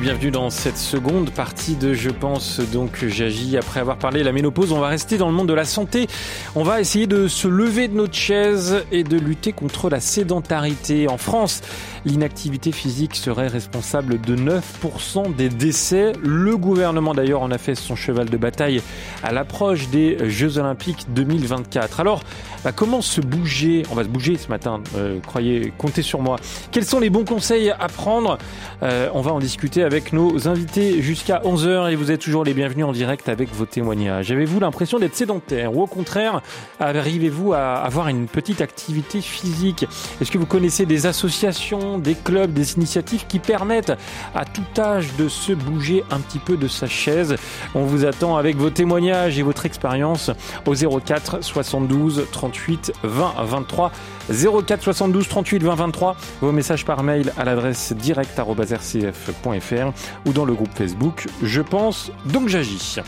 Bienvenue dans cette seconde partie de Je pense donc j'agis. Après avoir parlé de la ménopause, on va rester dans le monde de la santé. On va essayer de se lever de notre chaise et de lutter contre la sédentarité. En France, l'inactivité physique serait responsable de 9% des décès. Le gouvernement d'ailleurs en a fait son cheval de bataille à l'approche des Jeux Olympiques 2024. Alors, bah, comment se bouger? On va se bouger ce matin, euh, croyez, comptez sur moi. Quels sont les bons conseils à prendre? Euh, On va en discuter avec nos invités jusqu'à 11h et vous êtes toujours les bienvenus en direct avec vos témoignages. Avez-vous l'impression d'être sédentaire ou au contraire, arrivez-vous à avoir une petite activité physique? Est-ce que vous connaissez des associations, des clubs, des initiatives qui permettent à tout âge de se bouger un petit peu de sa chaise? On vous attend avec vos témoignages et votre expérience au 04 72 38 20 23. 04 72 38 20 23. Vos messages par mail à l'adresse direct.rcf.fr ou dans le groupe Facebook Je pense donc j'agis.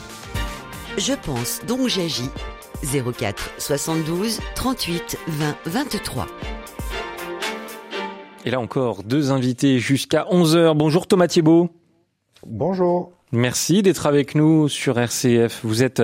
Je pense donc j'agis. 04 72 38 20 23. Et là encore, deux invités jusqu'à 11h. Bonjour Thomas Thiebaud. Bonjour. Merci d'être avec nous sur RCF. Vous êtes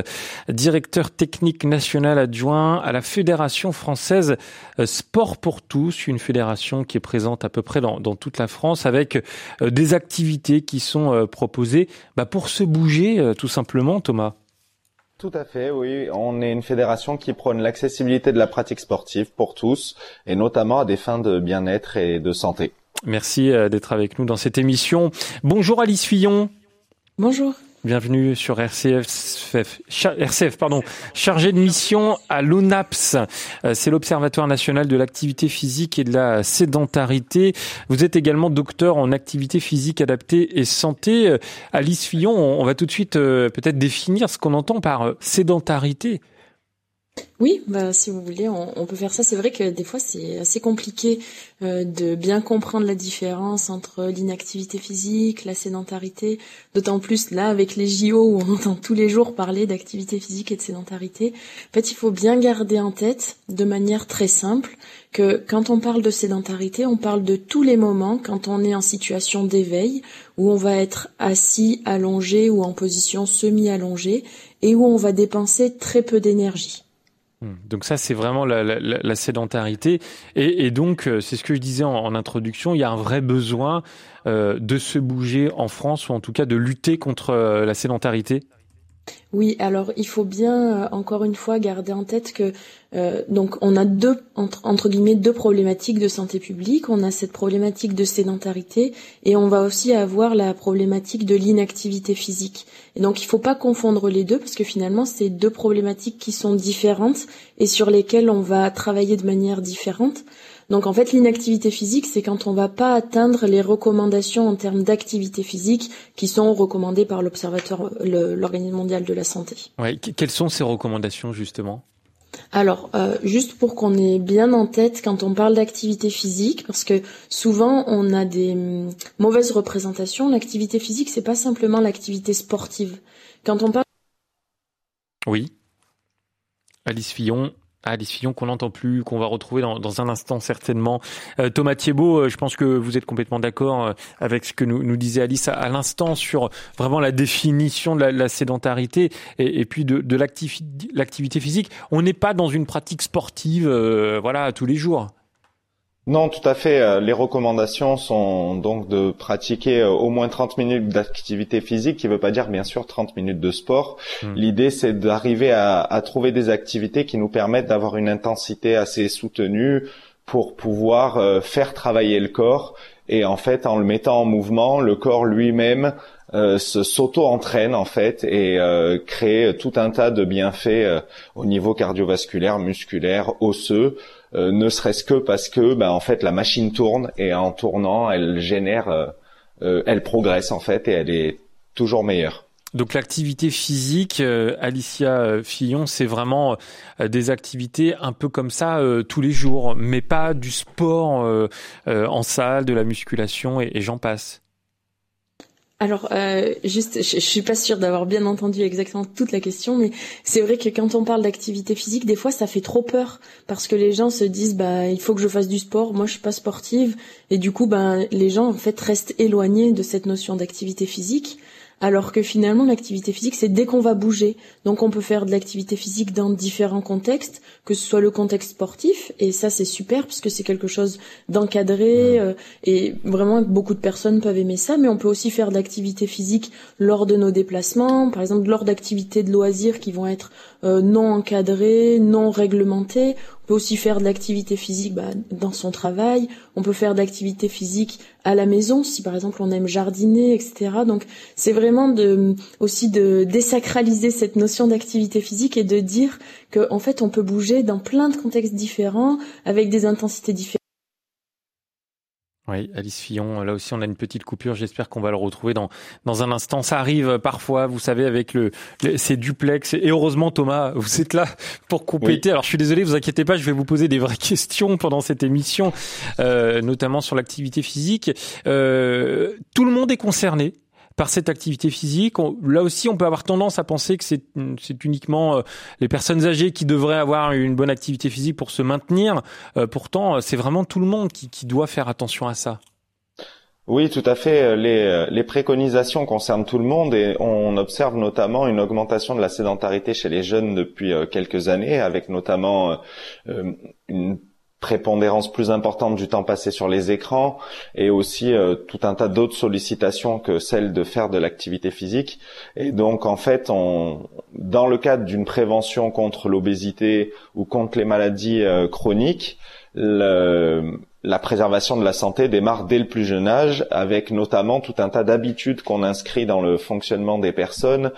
directeur technique national adjoint à la Fédération française euh, Sport pour tous, une fédération qui est présente à peu près dans, toute la France avec euh, des activités qui sont euh, proposées bah, pour se bouger tout simplement, Thomas. Tout à fait, oui. On est une fédération qui prône l'accessibilité de la pratique sportive pour tous et notamment à des fins de bien-être et de santé. Merci d'être avec nous dans cette émission. Bonjour Alice Fillon. Bonjour. Bienvenue sur RCF, RCF pardon, chargé de mission à l'ONAPS. Euh, c'est l'Observatoire national de l'activité physique et de la sédentarité. Vous êtes également docteur en activité physique adaptée et santé. Euh, Alice Fillon, on va tout de suite euh, peut-être définir ce qu'on entend par sédentarité. Oui, bah, si vous voulez, on, peut faire ça. C'est vrai que des fois, c'est assez compliqué euh, de bien comprendre la différence entre l'inactivité physique, la sédentarité. D'autant plus là, avec les JO, où on entend tous les jours parler d'activité physique et de sédentarité. En fait, il faut bien garder en tête, de manière très simple, que quand on parle de sédentarité, on parle de tous les moments quand on est en situation d'éveil, où on va être assis, allongé ou en position semi-allongée, et où on va dépenser très peu d'énergie. Hmm. Donc ça, c'est vraiment la, sédentarité. Et, donc, euh, c'est ce que je disais en, introduction, il y a un vrai besoin euh, de se bouger en France, ou en tout cas de lutter contre euh, la sédentarité. Oui, alors il faut bien encore une fois garder en tête que euh, donc on a deux entre, guillemets deux problématiques de santé publique. On a cette problématique de sédentarité et on va aussi avoir la problématique de l'inactivité physique. Et donc il ne faut pas confondre les deux parce que finalement c'est deux problématiques qui sont différentes et sur lesquelles on va travailler de manière différente. Donc en fait, l'inactivité physique, c'est quand on va pas atteindre les recommandations en termes d'activité physique qui sont recommandées par l'Observatoire, l'Organisme mondial de la santé. Ouais, quelles sont ces recommandations justement? Alors, euh, juste pour qu'on ait bien en tête quand on parle d'activité physique, parce que souvent on a des hum, mauvaises représentations. L'activité physique, c'est pas simplement l'activité sportive. Quand on parle oui, Alice Fillon, Alice Fillon qu'on n'entend plus, qu'on va retrouver dans, un instant certainement. Euh, Thomas Thiebaud, euh, je pense que vous êtes complètement d'accord euh, avec ce que nous, nous disait Alice à, l'instant sur vraiment la définition de la, sédentarité et, puis de, de l'activité physique. On n'est pas dans une pratique sportive, voilà, tous les jours. Non, tout à fait. Euh, les recommandations sont donc de pratiquer euh, au moins 30 minutes d'activité physique, qui ne veut pas dire bien sûr 30 minutes de sport. Hmm. L'idée, c'est d'arriver à, trouver des activités qui nous permettent d'avoir une intensité assez soutenue pour pouvoir euh, faire travailler le corps. Et en fait, en le mettant en mouvement, le corps lui-même se s'auto-entraîne en fait et crée tout un tas de bienfaits au niveau cardiovasculaire, musculaire, osseux. Euh, ne serait-ce que parce que ben, en fait la machine tourne et en tournant elle génère euh, euh, elle progresse en fait et elle est toujours meilleure. Donc l'activité physique, Alicia Fillon, c'est vraiment des activités un peu comme ça tous les jours, mais pas du sport en salle, de la musculation et j'en passe. Alors, euh, juste, je, suis pas sûre d'avoir bien entendu exactement toute la question, mais c'est vrai que quand on parle d'activité physique, des fois, ça fait trop peur parce que les gens se disent, bah, il faut que je fasse du sport. Moi, je suis pas sportive, et du coup, ben, les gens en fait restent éloignés de cette notion d'activité physique alors que finalement l'activité physique c'est dès qu'on va bouger. Donc on peut faire de l'activité physique dans différents contextes, que ce soit le contexte sportif et ça c'est super parce que c'est quelque chose d'encadré euh, et vraiment beaucoup de personnes peuvent aimer ça, mais on peut aussi faire de l'activité physique lors de nos déplacements, par exemple lors d'activités de loisirs qui vont être euh, non encadrées, non réglementées. On peut aussi faire de l'activité physique bah, dans son travail. On peut faire de l'activité physique à la maison, si par exemple on aime jardiner, etc. Donc c'est vraiment aussi de désacraliser cette notion d'activité physique et de dire qu'en fait on peut bouger dans plein de contextes différents, avec des intensités différentes. Oui, Alice Fillon, là aussi on a une petite coupure, j'espère qu'on va le retrouver dans, dans un instant. Ça arrive parfois, vous savez, avec le, ces duplex. Et heureusement Thomas, vous êtes là pour compléter. Alors je suis désolé, vous inquiétez pas, je vais vous poser des vraies questions pendant cette émission, euh, notamment sur l'activité physique. Euh, tout le monde est concerné par cette activité physique. là aussi, on peut avoir tendance à penser que c'est uniquement euh, les personnes âgées qui devraient avoir une bonne activité physique pour se maintenir. Euh, pourtant, c'est vraiment tout le monde qui, qui doit faire attention à ça. Oui, tout à fait. Les, les, préconisations concernent tout le monde et on observe notamment une augmentation de la sédentarité chez les jeunes depuis euh, quelques années, avec notamment une prépondérance plus importante du temps passé sur les écrans et aussi euh, tout un tas d'autres sollicitations que celle de faire de l'activité physique. Et donc en fait, on, dans le cadre d'une prévention contre l'obésité ou contre les maladies euh, chroniques, le, la préservation de la santé démarre dès le plus jeune âge, avec notamment tout un tas d'habitudes qu'on inscrit dans le fonctionnement des personnes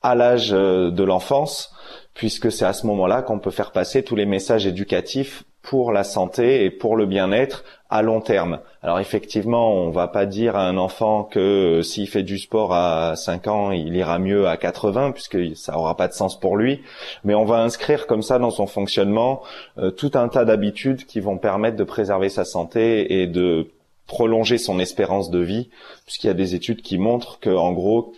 à l'âge euh, de l'enfance, puisque c'est à ce moment-là qu'on peut faire passer tous les messages éducatifs pour la santé et pour le bien-être à long terme. Alors effectivement, on va pas dire à un enfant que euh, s'il fait du sport à 5 ans, il ira mieux à 80 puisque ça aura pas de sens pour lui, mais on va inscrire comme ça dans son fonctionnement euh, tout un tas d'habitudes qui vont permettre de préserver sa santé et de prolonger son espérance de vie puisqu'il y a des études qui montrent que en gros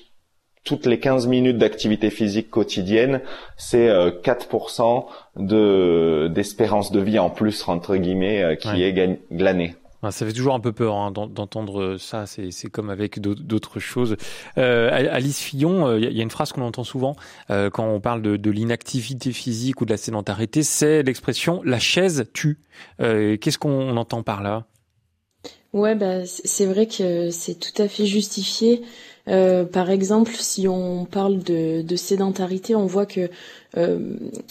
toutes les 15 minutes d'activité physique quotidienne, c'est 4% euh, de d'espérance de vie en plus entre guillemets euh, qui est glanée. Ça fait toujours un peu peur hein, d'entendre ça. C'est comme avec d'autres choses. Euh, Alice Fillon, il y a une phrase qu'on entend souvent quand on parle de, de l'inactivité physique ou de la sédentarité, c'est l'expression "la chaise tue". Qu'est-ce qu'on entend par là? Ouais, bah, c'est vrai que c'est tout à fait justifié. Euh, par exemple, si on parle de, de sédentarité, on voit que euh,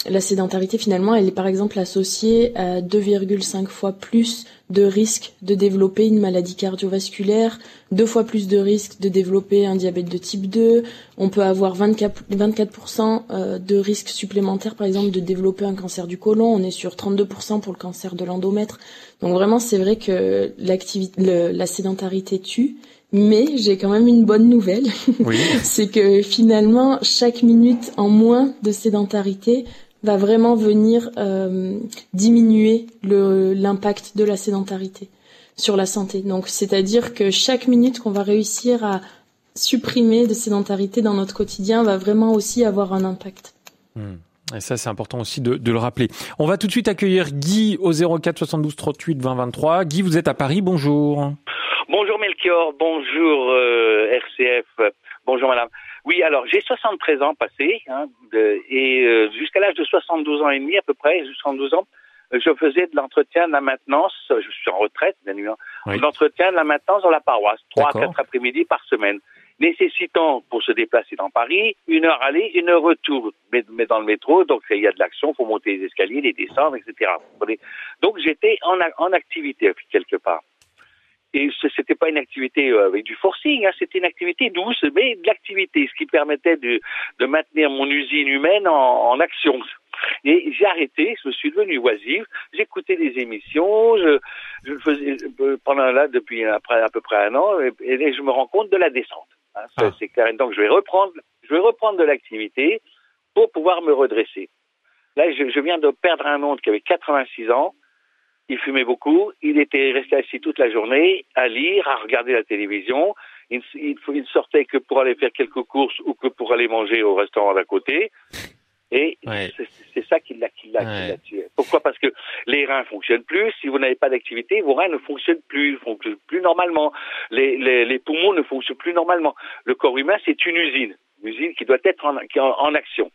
la sédentarité finalement, elle est par exemple associée à 2,5 fois plus de risques de développer une maladie cardiovasculaire, deux fois plus de risques de développer un diabète de type 2. On peut avoir 24%, 24 euh, de risques supplémentaires, par exemple, de développer un cancer du côlon. On est sur 32% pour le cancer de l'endomètre. Donc vraiment, c'est vrai que l'activité, la sédentarité tue. Mais j'ai quand même une bonne nouvelle. c'est que finalement, chaque minute en moins de sédentarité va vraiment venir euh, diminuer l'impact de la sédentarité sur la santé. Donc, c'est-à-dire que chaque minute qu'on va réussir à supprimer de sédentarité dans notre quotidien va vraiment aussi avoir un impact. Hmm. Et ça, c'est important aussi de, de, le rappeler. On va tout de suite accueillir Guy au 04 72 38 20 23. Guy, vous êtes à Paris. Bonjour. Bonjour Melchior, bonjour euh, RCF, bonjour madame. Oui, alors j'ai 73 ans passés hein, et euh, jusqu'à l'âge de 72 ans et demi à peu près, 72 ans, je faisais de l'entretien de la maintenance, je suis en retraite bien évidemment, de l'entretien de la maintenance dans la paroisse, trois à quatre après-midi par semaine, nécessitant pour se déplacer dans Paris une heure aller, une heure retour, mais, dans le métro, donc il y a de l'action, faut monter les escaliers, les descendre, etc. Donc j'étais en, en activité quelque part. Et ce n'était pas une activité euh, avec du forcing, hein, c'était une activité douce, mais de l'activité, ce qui permettait de, de maintenir mon usine humaine en, en action. Et j'ai arrêté, je suis devenu oisif, j'écoutais des émissions, je, je faisais pendant là depuis après à peu près un an, et, je me rends compte de la descente. Hein, ah. C'est clair. Donc je vais reprendre, je vais reprendre de l'activité pour pouvoir me redresser. Là, je, je viens de perdre un oncle qui avait 86 ans il fumait beaucoup, il était resté assis toute la journée à lire, à regarder la télévision, il, sortait que pour aller faire quelques courses ou que pour aller manger au restaurant d'à côté. Et c'est ça qui l'a qui l'a tué. Pourquoi? Parce que les reins fonctionnent plus. Si vous n'avez pas d'activité, vos reins ne fonctionnent plus, fonctionnent plus normalement. Les, les, les, poumons ne fonctionnent plus normalement. Le corps humain, c'est une usine, une usine qui doit être en, en action.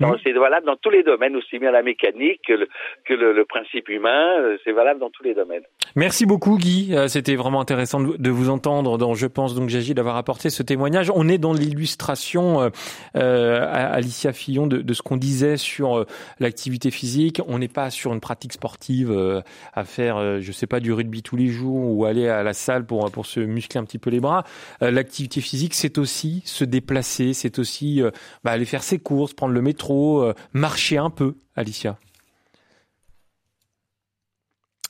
Mmh. C'est valable dans tous les domaines, aussi bien la mécanique que le, que le, principe humain, euh, c'est valable dans tous les domaines. Merci beaucoup Guy, euh, c'était vraiment intéressant de vous entendre dans Je pense donc j'agis d'avoir apporté ce témoignage. On est dans l'illustration, euh, Alicia Fillon, de, de ce qu'on disait sur l'activité physique. On n'est pas sur une pratique sportive à faire, je sais pas, du rugby tous les jours ou aller à la salle pour, pour se muscler un petit peu les bras. l'activité physique, c'est aussi se déplacer, c'est aussi bah, aller faire ses courses, prendre le métro, euh, marcher un peu, Alicia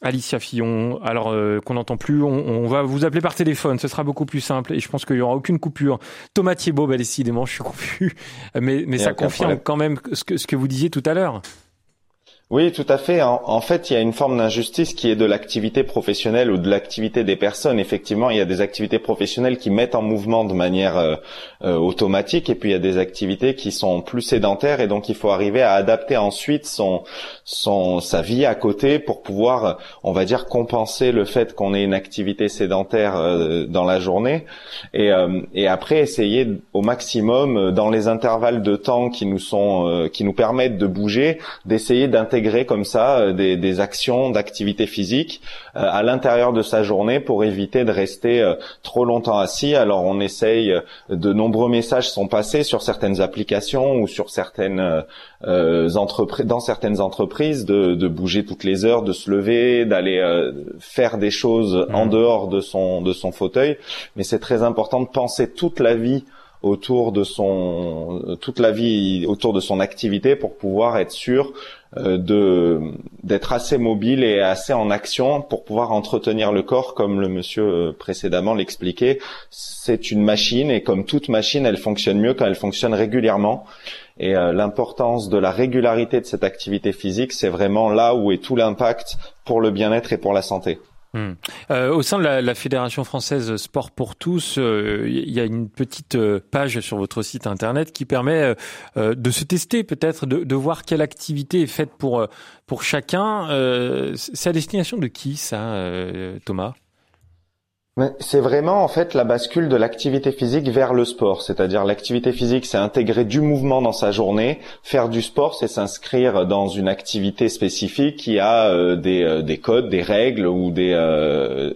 Alicia Fillon, alors euh, qu'on n'entend plus, on, va vous appeler par téléphone, ce sera beaucoup plus simple et je pense qu'il n'y aura aucune coupure. Thomas Thiebaud, bah, décidément, je suis confus, mais, mais ça confirme quand même ce que, ce que vous disiez tout à l'heure. Oui, tout à fait. En, fait, il y a une forme d'injustice qui est de l'activité professionnelle ou de l'activité des personnes. Effectivement, il y a des activités professionnelles qui mettent en mouvement de manière euh, euh, automatique, et puis il y a des activités qui sont plus sédentaires, et donc il faut arriver à adapter ensuite son, son sa vie à côté pour pouvoir, on va dire, compenser le fait qu'on ait une activité sédentaire euh, dans la journée, et, et après essayer au maximum dans les intervalles de temps qui nous sont, qui nous permettent de bouger, d'essayer d'intégrer comme ça euh, des, des actions d'activité physique euh, à l'intérieur de sa journée pour éviter de rester euh, trop longtemps assis. Alors on essaye, de nombreux messages sont passés sur certaines applications ou sur certaines entreprises, dans certaines entreprises, de, de, bouger toutes les heures, de se lever, d'aller faire des choses en mmh. dehors de son de son fauteuil. Mais c'est très important de penser toute la vie autour de son toute la vie autour de son activité pour pouvoir être sûr euh, de d'être assez mobile et assez en action pour pouvoir entretenir le corps comme le monsieur euh, précédemment l'expliquait. C'est une machine et comme toute machine elle fonctionne mieux quand elle fonctionne régulièrement. Et euh, l'importance de la régularité de cette activité physique c'est vraiment là où est tout l'impact pour le bien-être et pour la santé Hmm. Euh, au sein de la, la, Fédération française Sport pour tous, euh, il y a une petite euh, page sur votre site internet qui permet euh, de se tester, peut-être de, de, voir quelle activité est faite pour pour chacun. c'est à destination de qui ça, Thomas? C'est vraiment en fait la bascule de l'activité physique vers le sport, c'est-à-dire l'activité physique, c'est intégrer du mouvement dans sa journée. Faire du sport, c'est s'inscrire dans une activité spécifique qui a euh, des, euh, des, codes, des règles ou des, euh,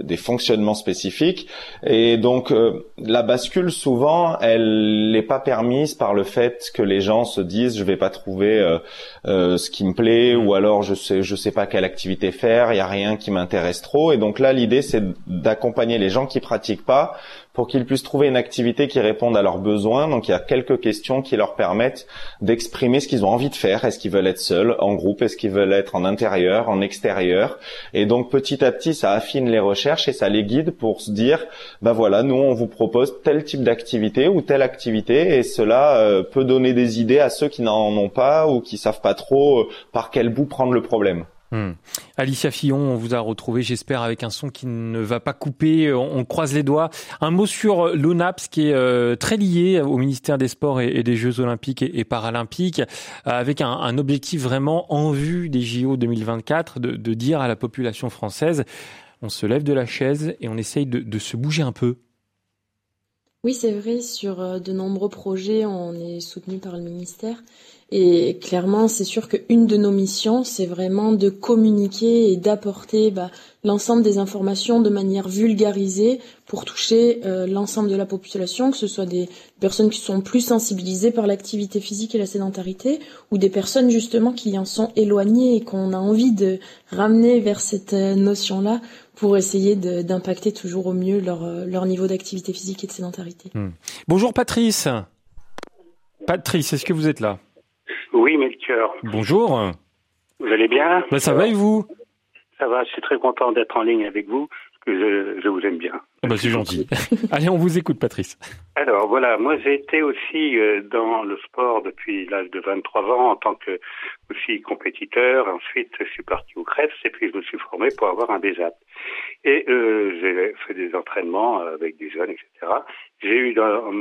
des fonctionnements spécifiques. Et donc la bascule, souvent, elle n'est pas permise par le fait que les gens se disent je vais pas trouver ce qui me plaît ou alors je sais je sais pas quelle activité faire, il y a rien qui m'intéresse trop. Et donc là, l'idée c'est d'accompagner accompagner les gens qui pratiquent pas pour qu'ils puissent trouver une activité qui réponde à leurs besoins. Donc il y a quelques questions qui leur permettent d'exprimer ce qu'ils ont envie de faire. Est-ce qu'ils veulent être seuls, en groupe? Est-ce qu'ils veulent être en intérieur, en extérieur? Et donc petit à petit, ça affine les recherches et ça les guide pour se dire, ben voilà, nous on vous propose tel type d'activité ou telle activité et cela euh, peut donner des idées à ceux qui n'en ont pas ou qui savent pas trop euh, par quel bout prendre le problème. Hmm. Alicia Fillon, on vous a retrouvé, j'espère, avec un son qui ne va pas couper. On, croise les doigts. Un mot sur l'ONAPS qui est euh, très lié au ministère des Sports et, des Jeux Olympiques et, Paralympiques, euh, avec un, objectif vraiment en vue des JO 2024, de, dire à la population française, on se lève de la chaise et on essaye de, de se bouger un peu. Oui, c'est vrai, sur euh, de nombreux projets, on est soutenu par le ministère. Et clairement, c'est sûr qu'une de nos missions, c'est vraiment de communiquer et d'apporter bah, l'ensemble des informations de manière vulgarisée pour toucher euh, l'ensemble de la population, que ce soit des personnes qui sont plus sensibilisées par l'activité physique et la sédentarité, ou des personnes justement qui en sont éloignées et qu'on a envie de ramener vers cette euh, notion-là pour essayer d'impacter toujours au mieux leur, euh, leur niveau d'activité physique et de sédentarité. Hmm. Bonjour Patrice. Patrice, est-ce que vous êtes là? Oui, Melchior. Bonjour. Vous allez bien? Ben, Ça va et vous? Ça va, je suis très content d'être en ligne avec vous. Je, je vous aime bien. Ah bah, c'est gentil. Allez, on vous écoute, Patrice. Alors voilà, moi j'ai été aussi euh, dans le sport depuis l'âge de 23 ans en tant que aussi compétiteur. Ensuite, je suis parti au CREFS et puis je me suis formé pour avoir un BESAP. Et euh, j'ai fait des entraînements avec des jeunes, etc. J'ai eu dans,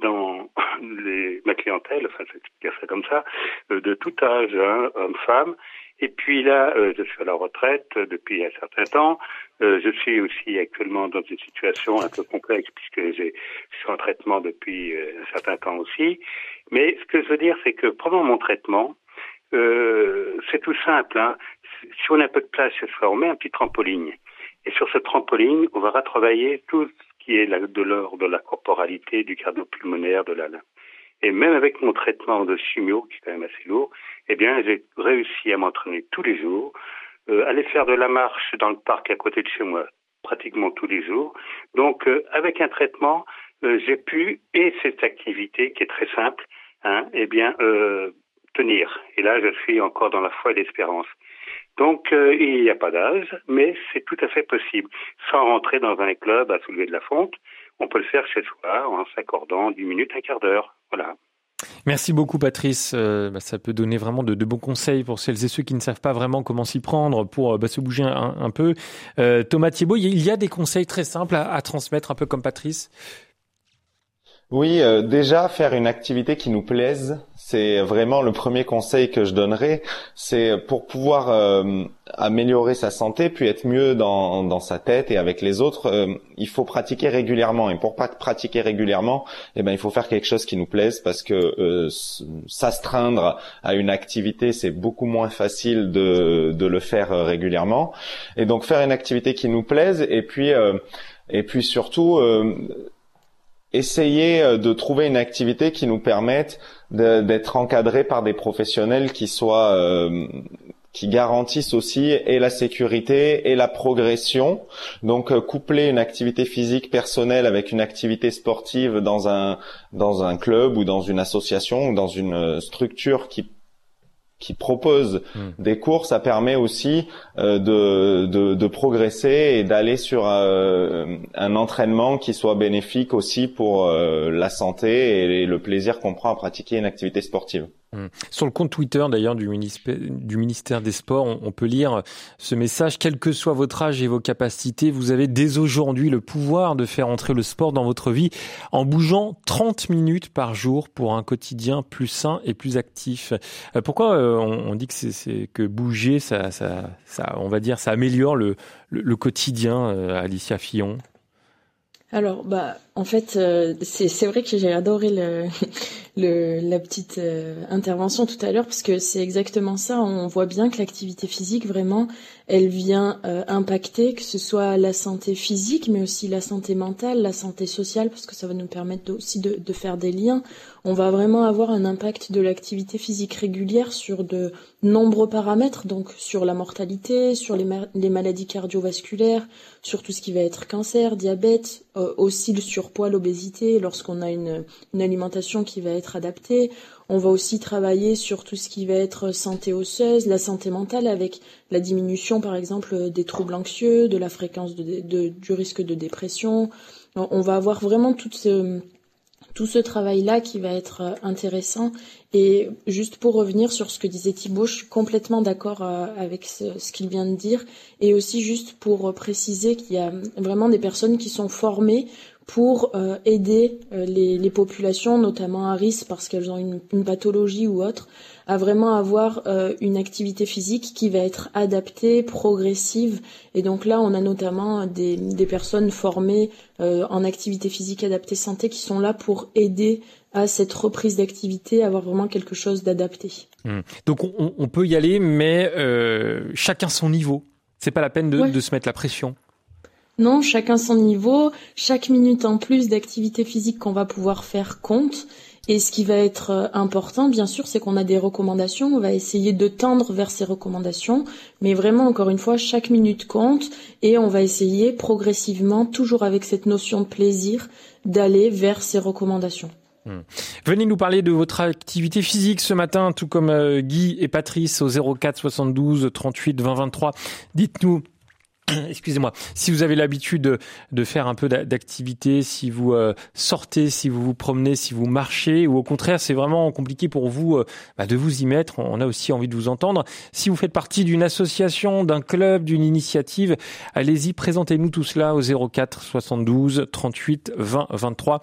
dans les, ma clientèle, enfin je vais dire ça comme ça, euh, de tout âge, hein, hommes-femmes. Et puis là, euh, je suis à la retraite depuis un certain temps. Euh, je suis aussi actuellement dans une situation un peu complexe puisque je suis en traitement depuis euh, un certain temps aussi. Mais ce que je veux dire, c'est que pendant mon traitement, c'est tout simple. Hein. Si on a un peu de place chez soi, on met un petit trampoline. Et sur ce trampoline, on va retravailler tout ce qui est de l'ordre de la corporalité, du cardio-pulmonaire, de la et même avec mon traitement de chimio, qui est quand même assez lourd, eh bien, j'ai réussi à m'entraîner tous les jours, euh, aller faire de la marche dans le parc à côté de chez moi pratiquement tous les jours. Donc, euh, avec un traitement, euh, j'ai pu, et cette activité qui est très simple, hein, eh bien, euh, tenir. Et là, je suis encore dans la foi et l'espérance. Donc, euh, il n'y a pas d'âge, mais c'est tout à fait possible. Sans rentrer dans un club à soulever de la fonte, on peut le faire chez soi en s'accordant 10 minutes, un quart d'heure. Voilà. Merci beaucoup Patrice. Euh, bah, ça peut donner vraiment de, de, bons conseils pour celles et ceux qui ne savent pas vraiment comment s'y prendre pour euh, bah, se bouger un, peu. Euh, Thomas Thiebaud, il y a des conseils très simples à, à transmettre, un peu comme Patrice? Oui, euh, déjà faire une activité qui nous plaise, c'est vraiment le premier conseil que je donnerais. C'est pour pouvoir euh, améliorer sa santé, puis être mieux dans, dans sa tête et avec les autres, euh, il faut pratiquer régulièrement. Et pour pas pratiquer régulièrement, eh ben il faut faire quelque chose qui nous plaise parce que euh, s'astreindre à une activité, c'est beaucoup moins facile de, de le faire euh, régulièrement. Et donc faire une activité qui nous plaise et puis et puis surtout essayer euh, de trouver une activité qui nous permette d'être encadré par des professionnels qui soient euh, qui garantissent aussi et la sécurité et la progression. Donc euh, coupler une activité physique personnelle avec une activité sportive dans un dans un club ou dans une association ou dans une structure qui qui propose hmm. des cours, ça permet aussi euh, de, de, de, progresser et d'aller sur euh, un entraînement qui soit bénéfique aussi pour euh, la santé et le plaisir qu'on prend à pratiquer une activité sportive. Hum. Sur le compte Twitter d'ailleurs du, ministère des Sports, on, peut lire ce message, quel que soit votre âge et vos capacités, vous avez dès aujourd'hui le pouvoir de faire entrer le sport dans votre vie en bougeant 30 minutes par jour pour un quotidien plus sain et plus actif. Euh, pourquoi euh, on, dit que que bouger, ça, ça, ça, on va dire, ça améliore le quotidien, euh, Alicia Fillon? Alors, bah, en fait, euh, c'est vrai que j'ai adoré la petite euh, intervention tout à l'heure parce que c'est exactement ça. On voit bien que l'activité physique, vraiment, elle vient euh, impacter que ce soit la santé physique, mais aussi la santé mentale, la santé sociale, parce que ça va nous permettre aussi de, faire des liens. On va vraiment avoir un impact de l'activité physique régulière sur de nombreux paramètres, donc sur la mortalité, sur les, maladies cardiovasculaires, sur tout ce qui va être cancer, diabète, aussi le surpoids, l'obésité, lorsqu'on a une, une alimentation qui va être adaptée. On va aussi travailler sur tout ce qui va être santé osseuse, la santé mentale avec la diminution par exemple des troubles anxieux, de la fréquence de, du risque de dépression. On va avoir vraiment tout ce, tout ce travail-là qui va être intéressant. Et juste pour revenir sur ce que disait Thibault, je suis complètement d'accord euh, avec ce qu'il vient de dire. Et aussi juste pour préciser qu'il y a vraiment des personnes qui sont formées pour euh, aider euh, les, les, populations, notamment à risque parce qu'elles ont une, une, pathologie ou autre, à vraiment avoir euh, une activité physique qui va être adaptée, progressive. Et donc là, on a notamment des, des personnes formées euh, en activité physique adaptée santé qui sont là pour aider à cette reprise d'activité, avoir vraiment quelque chose d'adapté. Mmh. Donc on, on, peut y aller, mais euh, chacun son niveau. C'est pas la peine de, ouais. de se mettre la pression. Non, chacun son niveau, chaque minute en plus d'activité physique qu'on va pouvoir faire compte. Et ce qui va être euh, important, bien sûr, c'est qu'on a des recommandations. On va essayer de tendre vers ces recommandations. Mais vraiment, encore une fois, chaque minute compte. Et on va essayer progressivement, toujours avec cette notion de plaisir, d'aller vers ces recommandations. Mmh. Venez nous parler de votre activité physique ce matin, tout comme euh, Guy et Patrice au 04 72 38 20 23. Dites-nous excusez-moi, si vous avez l'habitude de, faire un peu d'activité, si vous euh, sortez, si vous vous promenez, si vous marchez, ou au contraire c'est vraiment compliqué pour vous euh, bah, de vous y mettre, on a aussi envie de vous entendre. Si vous faites partie d'une association, d'un club, d'une initiative, allez-y, présentez-nous tout cela au 04 72 38 20 23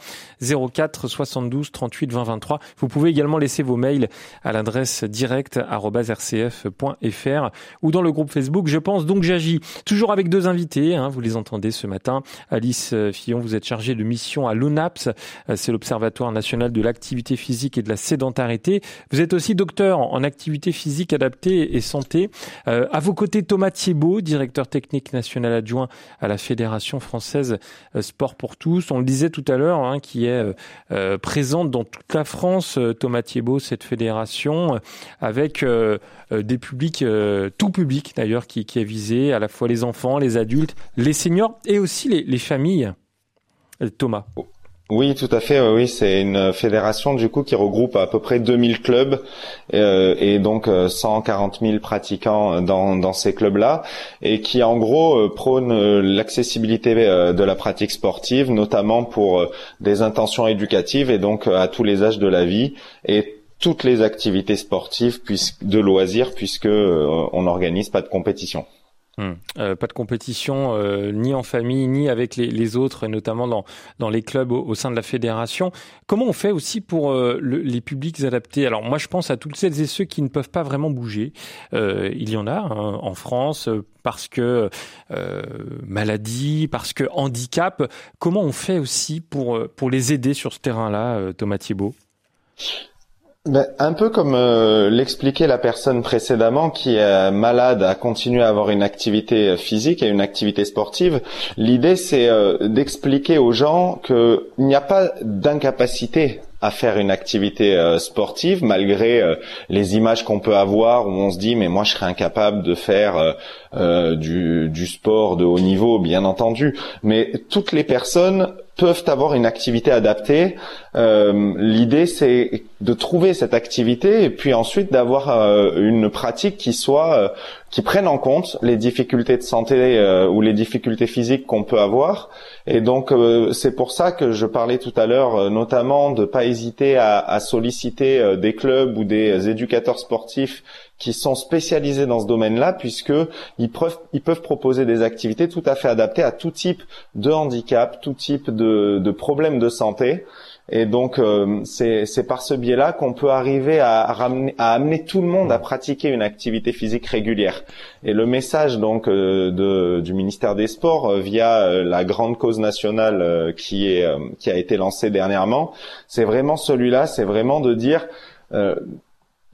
04 72 38 20 23. Vous pouvez également laisser vos mails à l'adresse direct@rcf.fr ou dans le groupe Facebook. Je pense donc j'agis toujours avec deux invités. Hein, vous les entendez ce matin. Alice euh, Fillon, vous êtes chargée de mission à l'ONAPS, euh, c'est l'Observatoire national de l'activité physique et de la sédentarité. Vous êtes aussi docteur en activité physique adaptée et santé. Euh, à vos côtés, Thomas Thiebaud, directeur technique national adjoint à la Fédération française Sport pour tous. On le disait tout à l'heure, hein, qui est présente dans toute la France, Thomas Thiebaud, cette fédération, avec des publics, tout public d'ailleurs, qui, qui est visé, à la fois les enfants, les adultes, les seniors et aussi les, familles. Euh, Thomas. Oui, tout à fait. Oui, c'est une fédération du coup qui regroupe à peu près 2000 clubs euh, et donc 140 euh, 000 pratiquants dans, ces clubs-là et qui en gros prône l'accessibilité de la pratique sportive, notamment pour des intentions éducatives et donc à tous les âges de la vie et toutes les activités sportives de loisirs puisque on n'organise pas de compétition. Hmm. Euh, pas de compétition euh, ni en famille ni avec les, autres, notamment dans, dans les clubs au, sein de la fédération. Comment on fait aussi pour euh, les publics adaptés? Alors moi je pense à toutes celles et ceux qui ne peuvent pas vraiment bouger. il y en a hein, en France parce que maladie, parce que handicap. Comment on fait aussi pour, pour les aider sur ce terrain-là, Thomas Thiebaud? ben, un peu comme euh, l'expliquait la personne précédemment qui est malade à continuer à avoir une activité physique et une activité sportive, l'idée c'est euh, d'expliquer aux gens qu'il n'y a pas d'incapacité à faire une activité euh, sportive malgré les images qu'on peut avoir où on se dit mais moi je serais incapable de faire du, du sport de haut niveau bien entendu mais toutes les personnes peuvent avoir une activité adaptée. Euh, L'idée, c'est de trouver cette activité et puis ensuite d'avoir euh, une pratique qui soit euh, qui prenne en compte les difficultés de santé euh, ou les difficultés physiques qu'on peut avoir. Et donc, c'est pour ça que je parlais tout à l'heure, notamment de pas hésiter à, à solliciter des clubs ou des éducateurs sportifs qui sont spécialisés dans ce domaine-là, puisque ils peuvent, ils peuvent proposer des activités tout à fait adaptées à tout type de handicap, tout type de, de problèmes de santé. Et donc euh, c'est par ce biais-là qu'on peut arriver à, ramener, à amener tout le monde à pratiquer une activité physique régulière. Et le message donc euh, de, du ministère des Sports euh, via la grande cause nationale qui est qui a été lancée dernièrement, c'est vraiment celui-là, c'est vraiment de dire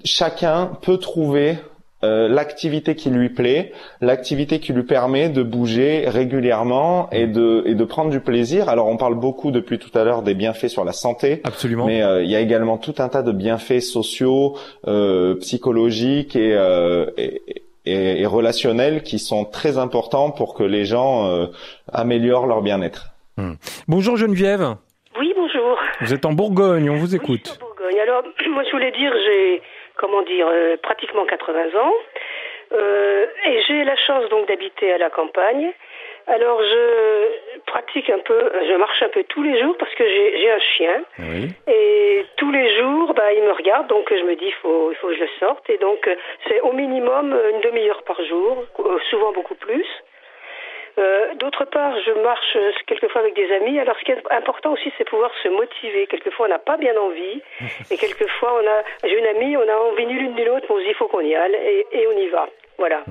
chacun peut trouver euh, l'activité qui lui plaît, l'activité qui lui permet de bouger régulièrement et de et de prendre du plaisir. Alors on parle beaucoup depuis tout à l'heure des bienfaits sur la santé, absolument. Mais euh, il y a également tout un tas de bienfaits sociaux, euh, psychologiques et, et, et, et, relationnels qui sont très importants pour que les gens améliorent leur bien-être. Hmm. Bonjour Geneviève. Oui, bonjour. Vous êtes en Bourgogne, on vous écoute. Oui, en Bourgogne. Alors, moi je voulais dire, j'ai comment dire, euh, pratiquement 80 ans. Euh, et j'ai la chance donc d'habiter à la campagne. Alors je pratique un peu, je marche un peu tous les jours parce que j'ai un chien. Et tous les jours, bah, il me regarde, donc je me dis il faut, faut que je le sorte. Et donc c'est au minimum une demi-heure par jour, euh, souvent beaucoup plus. Euh, d'autre part, je marche quelquefois avec des amis. Alors, ce qui est important aussi, c'est pouvoir se motiver. Quelquefois, on n'a pas bien envie. Et quelquefois, on a, j'ai une amie, on a envie ni l'une ni l'autre, mais on se dit, il faut qu'on y aille. Et, on y va. Voilà.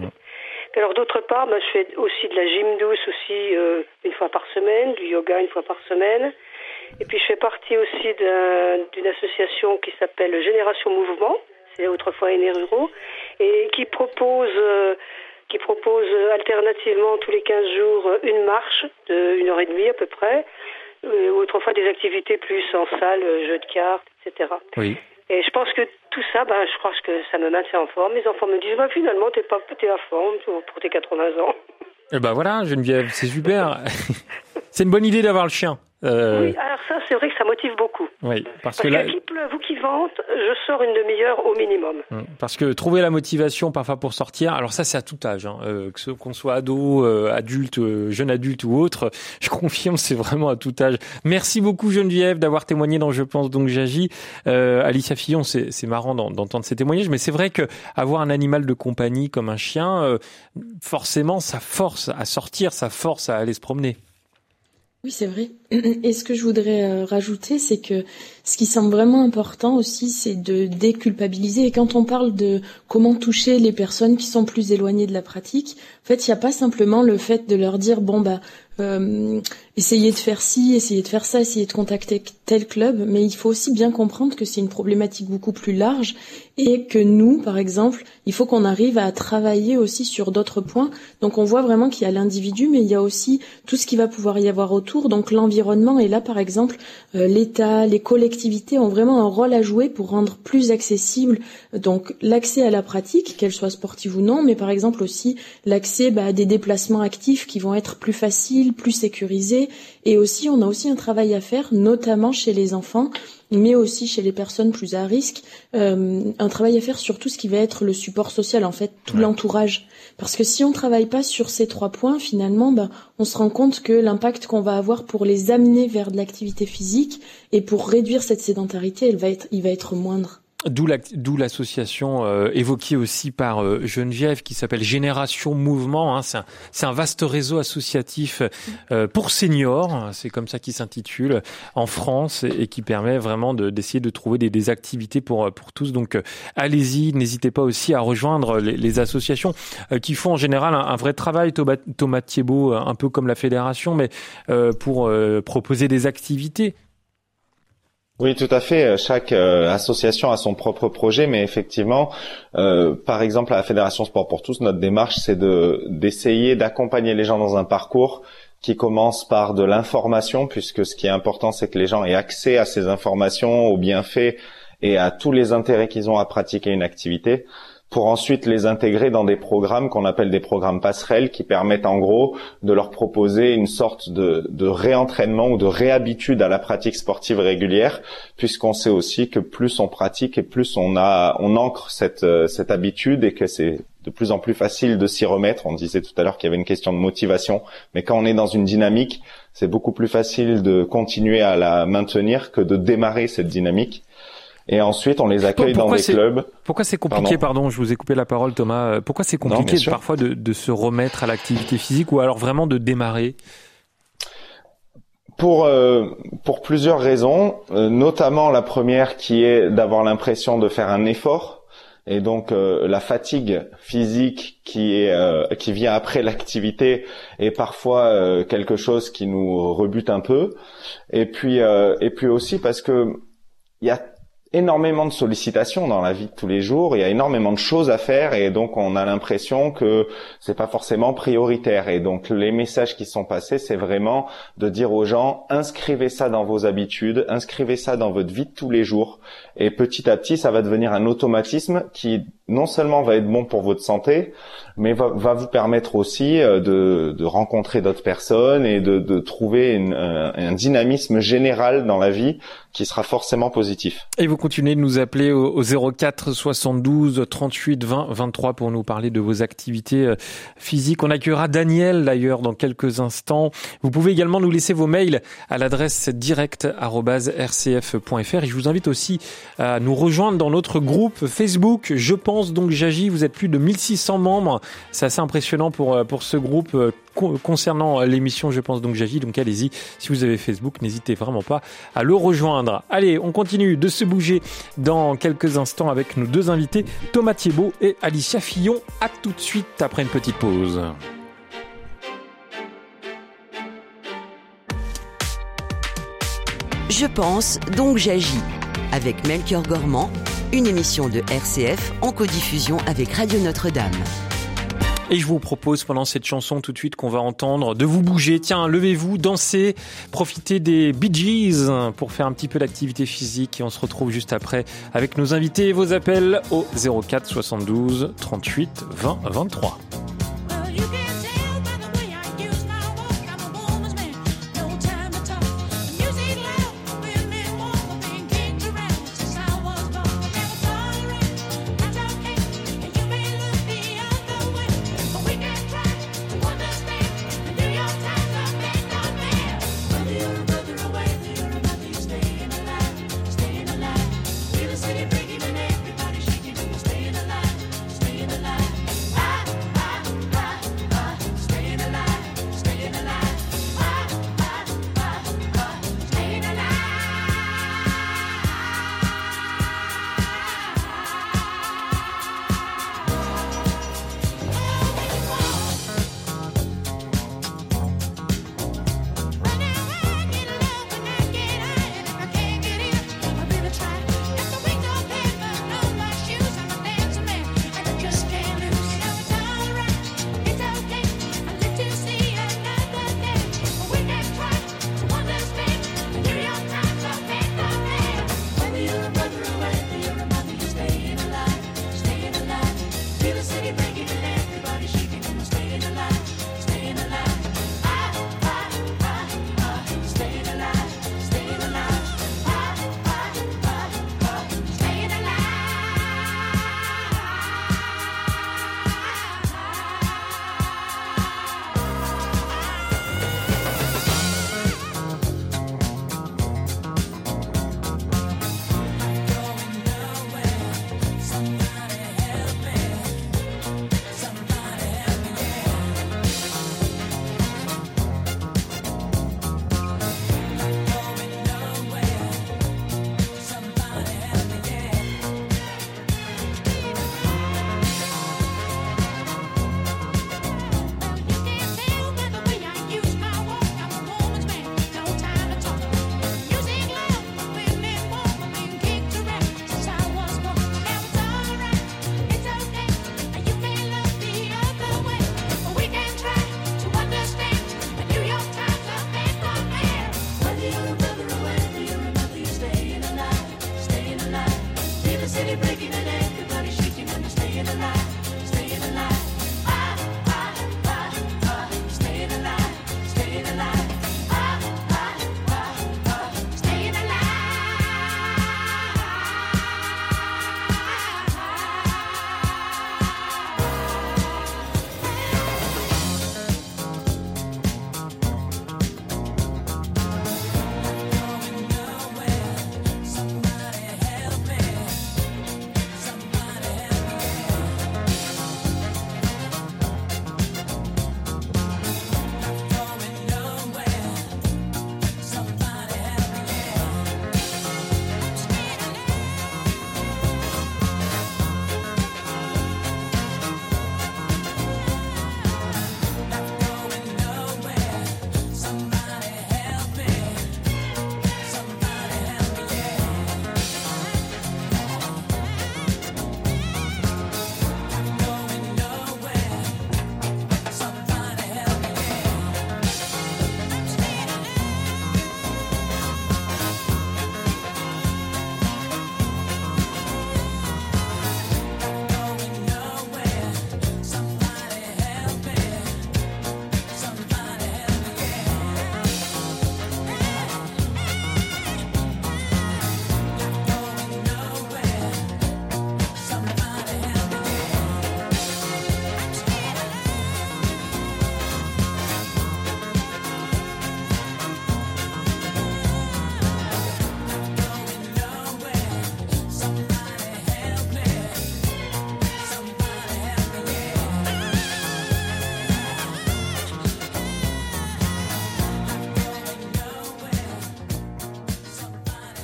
Alors, d'autre part, bah, je fais aussi de la gym douce aussi euh, une fois par semaine, du yoga une fois par semaine. Et puis, je fais partie aussi d'une association qui s'appelle Génération Mouvement. C'est autrefois Ruraux. Et qui propose... Euh, qui propose alternativement tous les 15 jours une marche de une heure et demie à peu près, euh, ou autrefois des activités plus en salle, jeux de cartes, etc. Oui. Et je pense que tout ça, ben, je crois que ça me maintient en forme. Mes enfants me disent, bah, finalement, t'es pas, t'es à forme pour tes 80 ans. Et eh ben voilà, Geneviève, c'est super. c'est une bonne idée d'avoir le chien. Euh... Oui, alors ça, c'est vrai que ça motive beaucoup. Oui, parce, que là... qu'il pleuve ou qu'il suivante, je sors une demi-heure au minimum. Hum, parce que trouver la motivation parfois pour sortir, alors ça c'est à tout âge, hein, euh, que qu'on soit ado, euh, adulte, euh, jeune adulte ou autre, je confirme c'est vraiment à tout âge. Merci beaucoup Geneviève d'avoir témoigné dans Je pense donc j'agis. Alicia Fillon, c'est marrant d'entendre ces témoignages, mais c'est vrai que avoir un animal de compagnie comme un chien, forcément ça force à sortir, ça force à aller se promener. Oui, c'est vrai. Et ce que je voudrais euh, rajouter, c'est que ce qui semble vraiment important aussi, c'est de déculpabiliser. Et quand on parle de comment toucher les personnes qui sont plus éloignées de la pratique, en fait, il n'y a pas simplement le fait de leur dire, bon, bah, euh, essayer de faire ci, essayer de faire ça, essayer de contacter tel club, mais il faut aussi bien comprendre que c'est une problématique beaucoup plus large et que nous, par exemple, il faut qu'on arrive à travailler aussi sur d'autres points. Donc on voit vraiment qu'il y a l'individu, mais il y a aussi tout ce qui va pouvoir y avoir autour, donc l'environnement. Et là, par exemple, euh, l'État, les collectivités ont vraiment un rôle à jouer pour rendre plus accessible donc l'accès à la pratique, qu'elle soit sportive ou non, mais par exemple aussi l'accès bah, à des déplacements actifs qui vont être plus faciles, plus sécurisés et aussi, on a aussi un travail à faire, notamment chez les enfants, mais aussi chez les personnes plus à risque, euh, un travail à faire sur tout ce qui va être le support social, en fait, tout l'entourage. Parce que si on travaille pas sur ces trois points, finalement, ben, on se rend compte que l'impact qu'on va avoir pour les amener vers de l'activité physique et pour réduire cette sédentarité, elle va être, il va être moindre. D'où l'association euh, évoquée aussi par euh, Geneviève qui s'appelle Génération Mouvement. Hein. C'est un, vaste réseau associatif euh, pour seniors, c'est comme ça qu'il s'intitule, en France et, qui permet vraiment d'essayer de, trouver des, activités pour, pour tous. Donc allez-y, n'hésitez pas aussi à rejoindre les, associations qui font en général un, vrai travail. Thomas, Thomas Thiebaud, un peu comme la fédération, mais pour proposer des activités oui, tout à fait. Chaque euh, association a son propre projet, mais effectivement, euh, par exemple, à la Fédération Sport pour tous, notre démarche, c'est de d'essayer d'accompagner les gens dans un parcours qui commence par de l'information, puisque ce qui est important, c'est que les gens aient accès à ces informations, aux bienfaits et à tous les intérêts qu'ils ont à pratiquer une activité pour ensuite les intégrer dans des programmes qu'on appelle des programmes passerelles qui permettent en gros de leur proposer une sorte de, de réentraînement ou de réhabitude à la pratique sportive régulière puisqu'on sait aussi que plus on pratique et plus on a on ancre cette cette habitude et que c'est de plus en plus facile de s'y remettre. On disait tout à l'heure qu'il y avait une question de motivation, mais quand on est dans une dynamique, c'est beaucoup plus facile de continuer à la maintenir que de démarrer cette dynamique. Et ensuite, on les accueille dans des clubs. Pourquoi c'est compliqué, pardon. je vous ai coupé la parole, Thomas. Euh, pourquoi c'est compliqué parfois de, de, se remettre à l'activité physique ou alors vraiment de démarrer pour euh, pour plusieurs raisons, euh, notamment la première qui est d'avoir l'impression de faire un effort et donc la fatigue physique qui est qui vient après l'activité est parfois quelque chose qui nous rebute un peu et puis et puis aussi parce que il y a énormément de sollicitations dans la vie de tous les jours, il y a énormément de choses à faire et donc on a l'impression que c'est pas forcément prioritaire. Et donc les messages qui sont passés, c'est vraiment de dire aux gens inscrivez ça dans vos habitudes, inscrivez ça dans votre vie de tous les jours. Et petit à petit ça va devenir un automatisme qui non seulement va être bon pour votre santé, mais va, va vous permettre aussi euh, de, de rencontrer d'autres personnes et de, de trouver une, un, un dynamisme général dans la vie qui sera forcément positif. Et vous continuez de nous appeler au, 04 72 38 20 23 pour nous parler de vos activités euh, physiques. On accueillera Daniel d'ailleurs dans quelques instants. Vous pouvez également nous laisser vos mails à l'adresse direct@rcf.fr et je vous invite aussi à nous rejoindre dans notre groupe Facebook Je pense donc j'agis. Vous êtes plus de 1600 membres. C'est assez impressionnant pour euh, ce groupe euh, concernant l'émission Je pense donc j'agis. Donc allez-y, si vous avez Facebook, n'hésitez vraiment pas à le rejoindre. Allez, on continue de se bouger dans quelques instants avec nos deux invités, Thomas Thiebaud et Alicia Fillon. À tout de suite après une petite pause. Je pense donc j'agis avec Melchior Gormand, une émission de RCF en codiffusion avec Radio Notre-Dame. Et je vous propose pendant cette chanson tout de suite qu'on va entendre de vous bouger. Tiens, levez-vous, dansez, profitez des Bee pour faire un petit peu d'activité physique. Et on se retrouve juste après avec nos invités et vos appels au 04 72 38 20 23.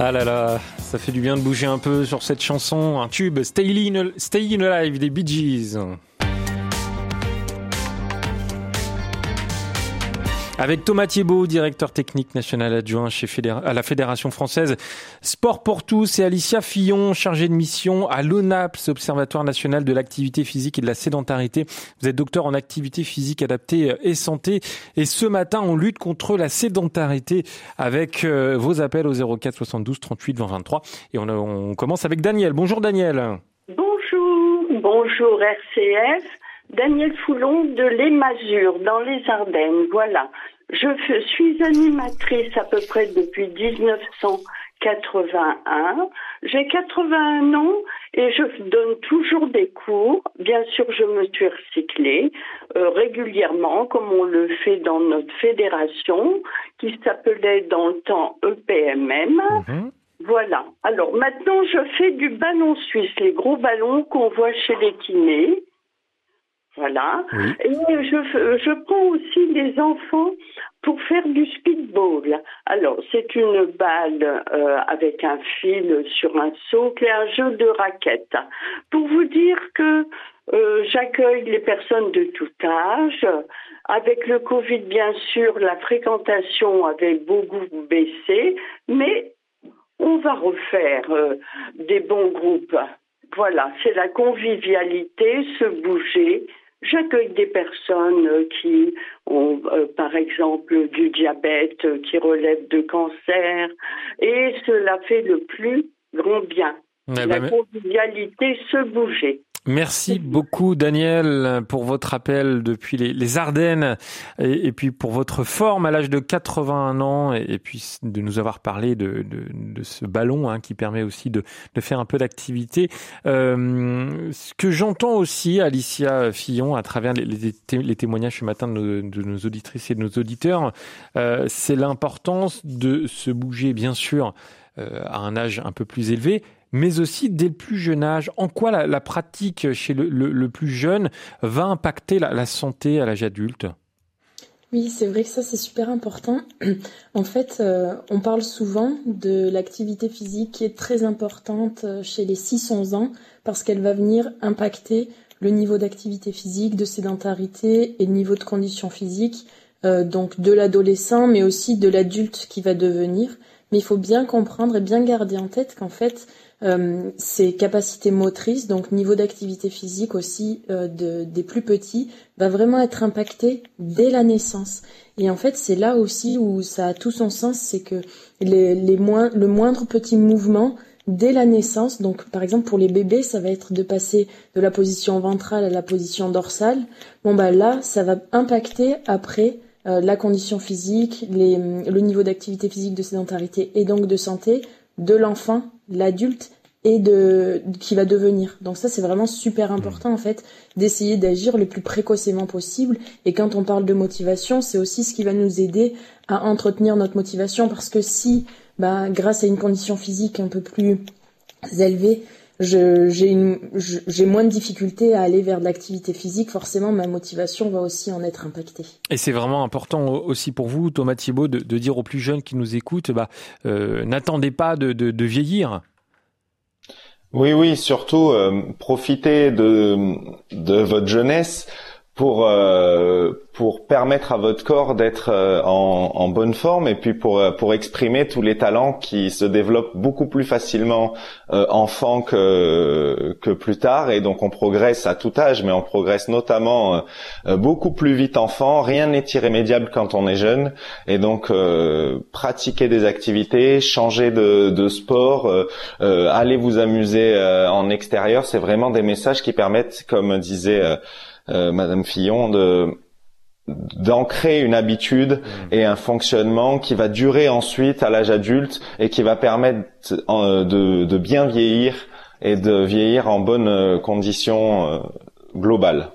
Ah là là, ça fait du bien de bouger un peu sur cette chanson, un tube, Stay in, Alive des Bee Gees. Avec Thomas Thiebaud, directeur technique national adjoint chez à la Fédération française Sport pour tous et Alicia Fillon, chargée de mission à l'ONAPS, Observatoire national de l'activité physique et de la sédentarité. Vous êtes docteur en activité physique adaptée et santé. Et ce matin, on lutte contre la sédentarité avec euh, vos appels au 04 72 38 20 23. Et on, on commence avec Daniel. Bonjour Daniel. Bonjour, bonjour RCF. Daniel Foulon de Les Masures dans les Ardennes. Voilà. Je suis animatrice à peu près depuis 1981. J'ai 81 ans et je donne toujours des cours. Bien sûr, je me suis recyclée euh, régulièrement, comme on le fait dans notre fédération, qui s'appelait dans le temps EPMM. Mhm. Voilà. Alors maintenant, je fais du ballon suisse, les gros ballons qu'on voit chez les kinés. Voilà. Et je, je prends aussi des enfants pour faire du speedball. Alors, c'est une balle euh, avec un fil sur un socle et un jeu de raquettes. Pour vous dire que euh, j'accueille les personnes de tout âge. Avec le Covid, bien sûr, la fréquentation avait beaucoup baissé, mais on va refaire euh, des bons groupes. Voilà, c'est la convivialité, se bouger, J'accueille des personnes qui ont, euh, par exemple, du diabète, qui relèvent de cancer, et cela fait le plus grand bien. la bah, convivialité, se bouger. Merci beaucoup Daniel pour votre appel depuis les, Ardennes et, puis pour votre forme à l'âge de 81 ans et, puis de nous avoir parlé de, ce ballon hein, qui permet aussi de, faire un peu d'activité. Euh, ce que j'entends aussi, Alicia Fillon, à travers les, témoignages ce matin de nos, auditrices et de nos auditeurs, euh, c'est l'importance de se bouger bien sûr euh, à un âge un peu plus élevé, mais aussi dès le plus jeune âge. En quoi la, pratique chez le, plus jeune va impacter la, santé à l'âge adulte? Oui, c'est vrai que ça c'est super important. En fait, euh, on parle souvent de l'activité physique qui est très importante euh, chez les 6-11 ans parce qu'elle va venir impacter le niveau d'activité physique, de sédentarité et le niveau de condition physique, euh, donc de l'adolescent mais aussi de l'adulte qui va devenir. Mais il faut bien comprendre et bien garder en tête qu'en fait, euh, ses capacités motrices, donc niveau d'activité physique aussi euh, de, des plus petits, va vraiment être impacté dès la naissance. Et en fait, c'est là aussi où ça a tout son sens, c'est que les, les moins, le moindre petit mouvement dès la naissance, donc par exemple pour les bébés, ça va être de passer de la position ventrale à la position dorsale. Bon bah là, ça va impacter après euh, la condition physique, les, le niveau d'activité physique, de sédentarité et donc de santé de l'enfant, l'adulte et de qui va devenir. Donc ça c'est vraiment super important en fait d'essayer d'agir le plus précocement possible et quand on parle de motivation, c'est aussi ce qui va nous aider à entretenir notre motivation parce que si bah grâce à une condition physique un peu plus élevée, j'ai moins de difficultés à aller vers de l'activité physique, forcément ma motivation va aussi en être impactée. Et c'est vraiment important aussi pour vous, Thomas Thibault, de, dire aux plus jeunes qui nous écoutent, bah, euh, n'attendez pas de, de, vieillir. Oui, oui, surtout euh, profitez de, de votre jeunesse pour euh, pour permettre à votre corps d'être euh, en, en, bonne forme et puis pour euh, pour exprimer tous les talents qui se développent beaucoup plus facilement enfant que que plus tard. Et donc on progresse à tout âge mais on progresse notamment beaucoup plus vite enfant. Rien n'est irrémédiable quand on est jeune. Et donc pratiquer des activités changer de, de sport aller vous amuser en extérieur c'est vraiment des messages qui permettent comme disait euh, Madame Fillon, de d'ancrer une habitude mmh. et un fonctionnement qui va durer ensuite à l'âge adulte et qui va permettre euh, de, de, bien vieillir et de vieillir en bonnes euh, conditions globales.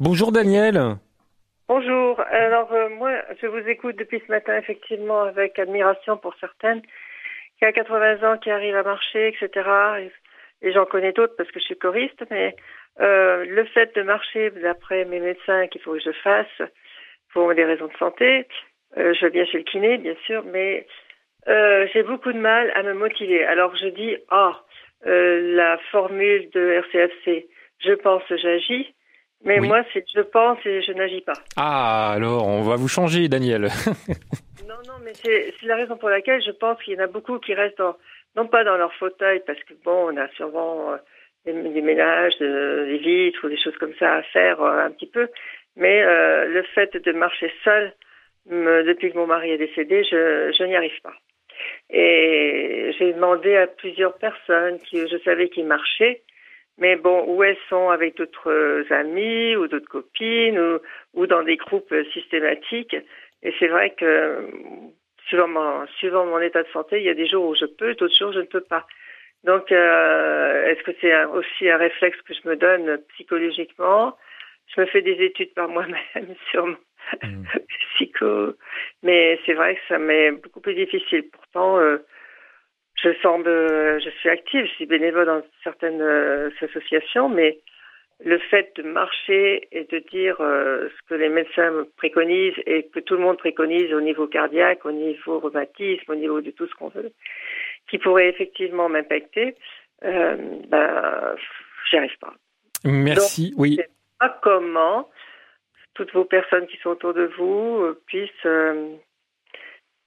Bonjour Daniel. Bonjour. Alors moi, je vous écoute depuis ce matin effectivement avec admiration pour certaines qui a 80 ans, qui arrivent à marcher, etc. Et, et j'en connais d'autres parce que je suis choriste, mais euh, le fait de marcher, d'après mes médecins, qu'il faut que je fasse pour des raisons de santé, euh, je viens chez le kiné, bien sûr, mais euh, j'ai beaucoup de mal à me motiver. Alors je dis, oh, la formule de RCFC, je pense, j'agis. Mais moi, c'est je pense et je n'agis pas. Ah, alors, on va vous changer, Daniel. non, non, mais c'est la raison pour laquelle je pense qu'il y en a beaucoup qui restent non pas dans leur fauteuil, parce que bon, on a euh, des, ménages, des vitres ou des choses comme ça à faire euh, un petit peu, mais euh, le fait de marcher seul, depuis que mon mari est décédé, je, je n'y arrive pas. Et j'ai demandé à plusieurs personnes qui je savais qui marchaient, mais bon, où elles sont avec d'autres amis ou d'autres copines ou, ou dans des groupes systématiques. Et c'est vrai que suivant mon, suivant mon état de santé, il y a des jours où je peux, d'autres jours je ne peux pas. Donc, euh, est-ce que c'est aussi un réflexe que je me donne psychologiquement? Je me fais des études par moi-même sur mon mmh. psycho, mais c'est vrai que ça m'est beaucoup plus difficile. Pourtant, euh, je semble, je suis active, je suis bénévole dans certaines euh, associations, mais le fait de marcher et de dire euh, ce que les médecins préconisent et que tout le monde préconise au niveau cardiaque, au niveau rhumatisme, au niveau de tout ce qu'on veut, qui pourrait effectivement m'impacter, euh, ben, j'y arrive pas. Merci. Donc, oui. Je sais pas comment toutes vos personnes qui sont autour de vous euh, puissent euh,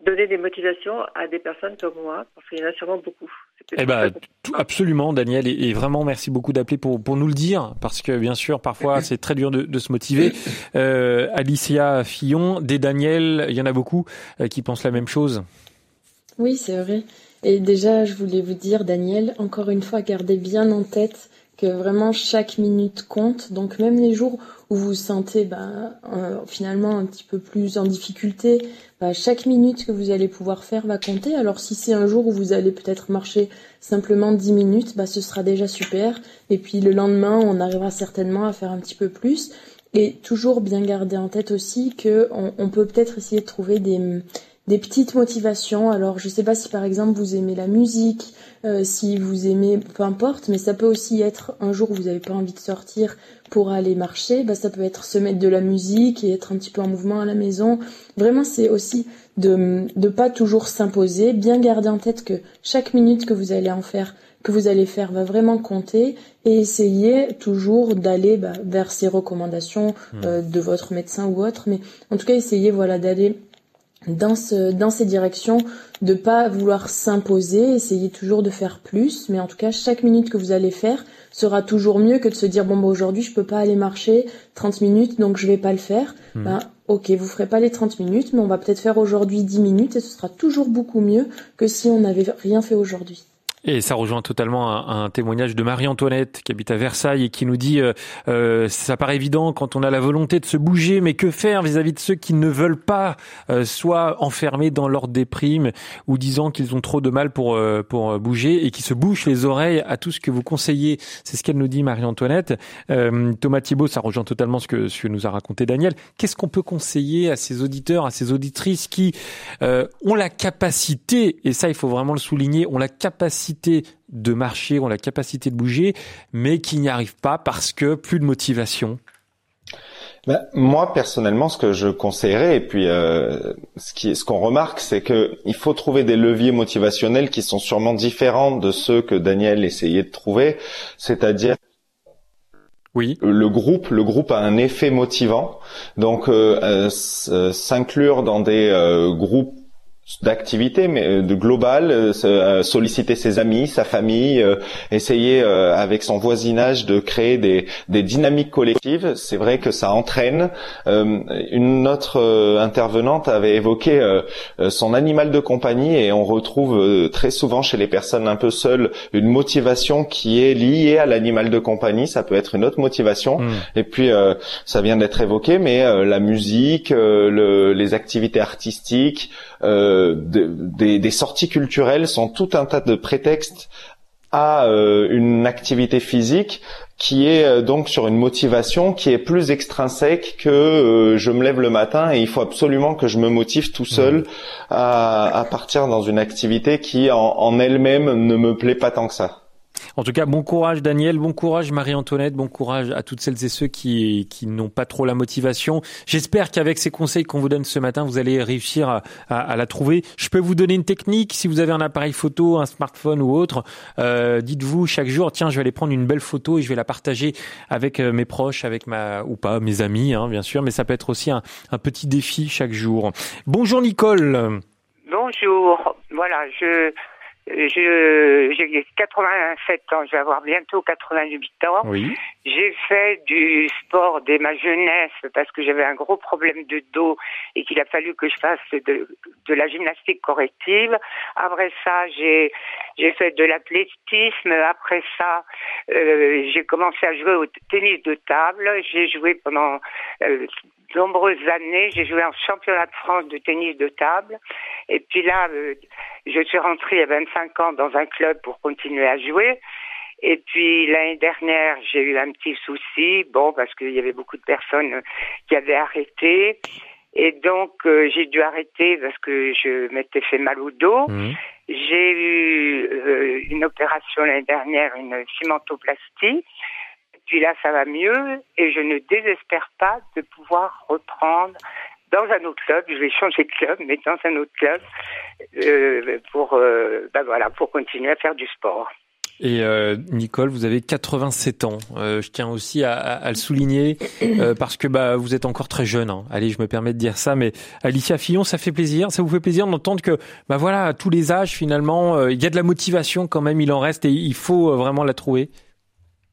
donner des motivations à des personnes comme moi, parce qu'il y en a sûrement beaucoup. Eh ben, absolument, Daniel, et, vraiment merci beaucoup d'appeler pour pour nous le dire, parce que bien sûr, parfois c'est très dur de, de se motiver. Euh, Alicia Fillon, des Daniel, il y en a beaucoup euh, qui pensent la même chose. Oui, c'est vrai. Et déjà, je voulais vous dire, Daniel, encore une fois, gardez bien en tête que vraiment chaque minute compte. Donc même les jours où vous vous sentez bah, finalement un petit peu plus en difficulté, bah, chaque minute que vous allez pouvoir faire va compter. Alors si c'est un jour où vous allez peut-être marcher simplement 10 minutes, bah, ce sera déjà super. Et puis le lendemain, on arrivera certainement à faire un petit peu plus. Et toujours bien garder en tête aussi que on, peut peut-être essayer de trouver des, des petites motivations. Alors je sais pas si par exemple vous aimez la musique, euh, si vous aimez, peu importe, mais ça peut aussi être un jour où vous n'avez pas envie de sortir, pour aller marcher, bah, ça peut être se mettre de la musique et être un petit peu en mouvement à la maison. Vraiment, c'est aussi de ne pas toujours s'imposer, bien garder en tête que chaque minute que vous allez en faire, que vous allez faire va vraiment compter et essayer toujours d'aller bah, vers ces recommandations mmh. euh, de votre médecin ou autre. Mais en tout cas, essayez voilà d'aller dans, ce, dans ces directions, de pas vouloir s'imposer, essayer toujours de faire plus, mais en tout cas chaque minute que vous allez faire sera toujours mieux que de se dire bon bah aujourd'hui je peux pas aller marcher 30 minutes donc je vais pas le faire. Ben, ok vous ferez pas les 30 minutes mais on va peut-être faire aujourd'hui 10 minutes et ce sera toujours beaucoup mieux que si on n'avait rien fait aujourd'hui. Et ça rejoint totalement un, témoignage de Marie-Antoinette qui habite à Versailles et qui nous dit euh, euh, ça paraît évident quand on a la volonté de se bouger, mais que faire vis-à-vis de ceux qui ne veulent pas, euh, soit enfermés dans leur déprime ou disant qu'ils ont trop de mal pour euh, pour bouger et qui se bouchent les oreilles à tout ce que vous conseillez. C'est ce qu'elle nous dit Marie-Antoinette. Euh, Thomas Thibault, ça rejoint totalement ce que ce que nous a raconté Daniel. Qu'est-ce qu'on peut conseiller à ces auditeurs, à ces auditrices qui ont la capacité, et ça il faut vraiment le souligner, ont la capacité de marcher, ont la capacité de bouger, mais qui n'y arrivent pas parce que plus de motivation ben, moi personnellement, ce que je conseillerais, et puis euh, ce qu'on remarque, c'est que il faut trouver des leviers motivationnels qui sont sûrement différents de ceux que Daniel essayait de trouver, c'est-à-dire oui. Le groupe, le groupe a un effet motivant. Donc, euh, euh, s'inclure dans des groupes d'activité mais euh, de global euh, euh, solliciter ses amis sa famille essayer avec son voisinage de créer des, des dynamiques collectives. C'est vrai que ça entraîne une autre intervenante avait évoqué son animal de compagnie et on retrouve très souvent chez les personnes un peu seules une motivation qui est liée à l'animal de compagnie. Ça peut être une autre motivation. Hmm. et puis ça vient d'être évoqué mais la musique le, les activités artistiques euh, des, des, sorties culturelles sont tout un tas de prétextes à euh, une activité physique qui est euh, donc sur une motivation qui est plus extrinsèque que je me lève le matin et il faut absolument que je me motive tout seul mmh. à, à partir dans une activité qui en, en elle-même ne me plaît pas tant que ça. En tout cas, bon courage Daniel, bon courage Marie-Antoinette, bon courage à toutes celles et ceux qui, qui n'ont pas trop la motivation. J'espère qu'avec ces conseils qu'on vous donne ce matin, vous allez réussir à, à, la trouver. Je peux vous donner une technique, si vous avez un appareil photo, un smartphone ou autre, euh, dites-vous chaque jour, tiens, je vais aller prendre une belle photo et je vais la partager avec euh, mes proches, avec ma ou pas mes amis, hein, bien sûr, mais ça peut être aussi un, un petit défi chaque jour. Bonjour Nicole. Bonjour. Voilà, je, j'ai 87 ans, je vais avoir bientôt 88 ans. Oui. J'ai fait du sport dès ma jeunesse parce que j'avais un gros problème de dos et qu'il a fallu que je fasse de, de la gymnastique corrective. Après ça, j'ai j'ai fait de l'athlétisme. Après ça, euh, j'ai commencé à jouer au tennis de table. J'ai joué pendant euh, nombreuses années. J'ai joué en championnat de France de tennis de table. Et puis là, euh, je suis rentrée à 25 ans dans un club pour continuer à jouer. Et puis l'année dernière, j'ai eu un petit souci, bon, parce qu'il y avait beaucoup de personnes qui avaient arrêté. Et donc, euh, j'ai dû arrêter parce que je m'étais fait mal au dos. Mmh. J'ai eu euh, une opération l'année dernière, une cimentoplastie. Puis là, ça va mieux et je ne désespère pas de pouvoir reprendre dans un autre club. Je vais changer de club, mais dans un autre club euh, pour, euh, bah voilà, pour continuer à faire du sport. Et euh, Nicole, vous avez 87 ans. Euh, je tiens aussi à, à, le souligner euh, parce que bah vous êtes encore très jeune. Hein. Allez, je me permets de dire ça, mais Alicia Fillon, ça fait plaisir. Ça vous fait plaisir d'entendre que bah voilà, à tous les âges finalement, il y a de la motivation quand même. Il en reste et il faut vraiment la trouver.